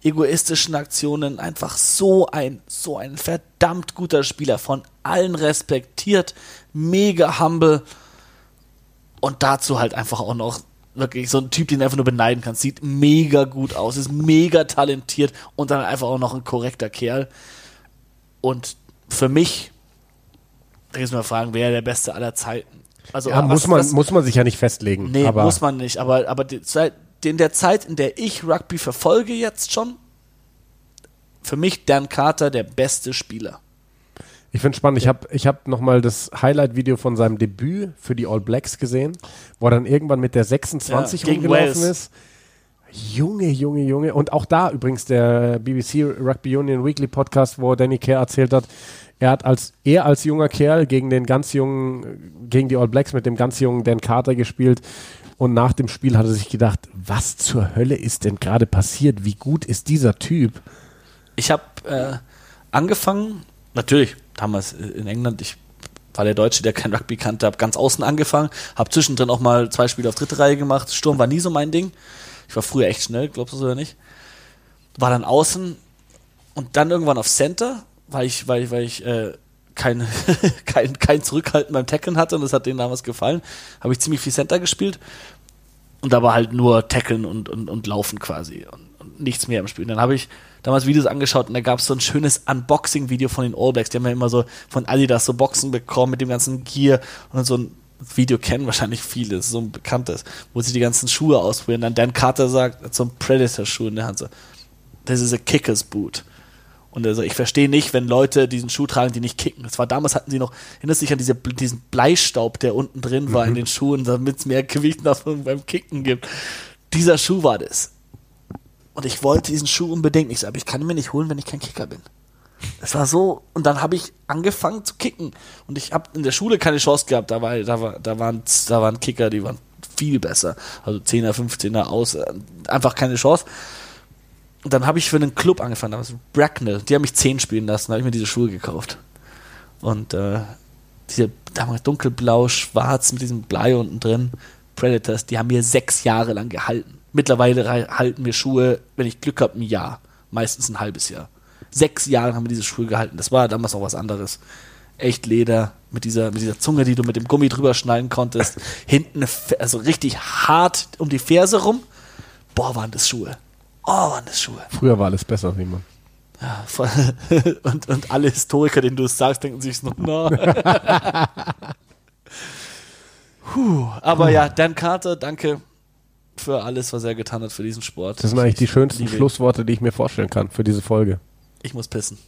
egoistischen Aktionen einfach so ein, so ein verdammt guter Spieler, von allen respektiert, mega humble und dazu halt einfach auch noch wirklich so ein Typ, den du einfach nur beneiden kannst. Sieht mega gut aus, ist mega talentiert und dann einfach auch noch ein korrekter Kerl. Und für mich, da muss man fragen, wer der Beste aller Zeiten. Also Ja, was- muss, man, was- muss man sich ja nicht festlegen. Nee, aber muss man nicht. Aber, aber die in der Zeit, in der ich Rugby verfolge jetzt schon, für mich Dan Carter der beste Spieler. Ich finde spannend. Ich habe ich hab nochmal das Highlight-Video von seinem Debüt für die All Blacks gesehen, wo er dann irgendwann mit der 26 Ja, rumgelaufen ist. Junge, Junge, Junge. Und auch da übrigens der BBC Rugby Union Weekly Podcast, wo Danny Kerr erzählt hat, er hat als, er als junger Kerl gegen den ganz jungen, gegen die All Blacks mit dem ganz jungen Dan Carter gespielt. Und nach dem Spiel hat er sich gedacht, was zur Hölle ist denn gerade passiert? Wie gut ist dieser Typ? Ich habe äh, angefangen, natürlich, damals äh, in England, ich war der Deutsche, der kein Rugby kannte, habe ganz außen angefangen, habe zwischendrin auch mal zwei Spiele auf dritte Reihe gemacht. Sturm war nie so mein Ding. Ich war früher echt schnell, glaubst du es oder nicht? War dann außen und dann irgendwann auf Center, weil ich, weil, weil ich äh, kein, [laughs] kein, kein Zurückhalten beim Tackeln hatte und das hat denen damals gefallen, habe ich ziemlich viel Center gespielt und da war halt nur Tackeln und, und, und Laufen quasi und, und nichts mehr im Spiel. Und dann habe ich damals Videos angeschaut und da gab es so ein schönes Unboxing-Video von den All Blacks. Die haben ja immer so von Adidas so Boxen bekommen mit dem ganzen Gear und so ein Video kennen wahrscheinlich viele, so ein bekanntes, wo sie die ganzen Schuhe ausprobieren. Dann Dan Carter sagt, so ein Predator-Schuh in der Hand so, this is a kicker's boot. Und er so, ich verstehe nicht, wenn Leute diesen Schuh tragen, die nicht kicken. Das war damals hatten sie noch, erinnerst dich an diese, diesen Bleistaub, der unten drin war in den Schuhen, damit es mehr Gewicht nach beim Kicken gibt. Dieser Schuh war das. Und ich wollte diesen Schuh unbedingt nicht, aber ich kann ihn mir nicht holen, wenn ich kein Kicker bin. Das war so, und dann habe ich angefangen zu kicken. Und ich habe in der Schule keine Chance gehabt, da, war, da, war, da, waren, da waren Kicker, die waren viel besser. Also 10er, 15er aus, äh, einfach keine Chance. Und dann habe ich für einen Club angefangen, damals Bracknell. Die haben mich 10 spielen lassen, da habe ich mir diese Schuhe gekauft. Und äh, diese damals dunkelblau, schwarz mit diesem Blei unten drin, Predators, die haben mir sechs Jahre lang gehalten. Mittlerweile halten mir Schuhe, wenn ich Glück habe, ein Jahr. Meistens ein halbes Jahr. Sechs Jahre haben wir diese Schuhe gehalten. Das war damals noch was anderes. Echt Leder, mit dieser, mit dieser Zunge, die du mit dem Gummi drüber schneiden konntest. [laughs] Hinten, also richtig hart um die Ferse rum. Boah, waren das Schuhe. Oh, waren das Schuhe. Früher war alles besser, Simon. Ja, voll. [laughs] und, und alle Historiker, denen du es sagst, denken sich so, na. [laughs] Puh, aber ja, Dan Carter, danke für alles, was er getan hat für diesen Sport. Das sind eigentlich die schönsten Liebe. Schlussworte, die ich mir vorstellen kann für diese Folge. Ich muss pissen.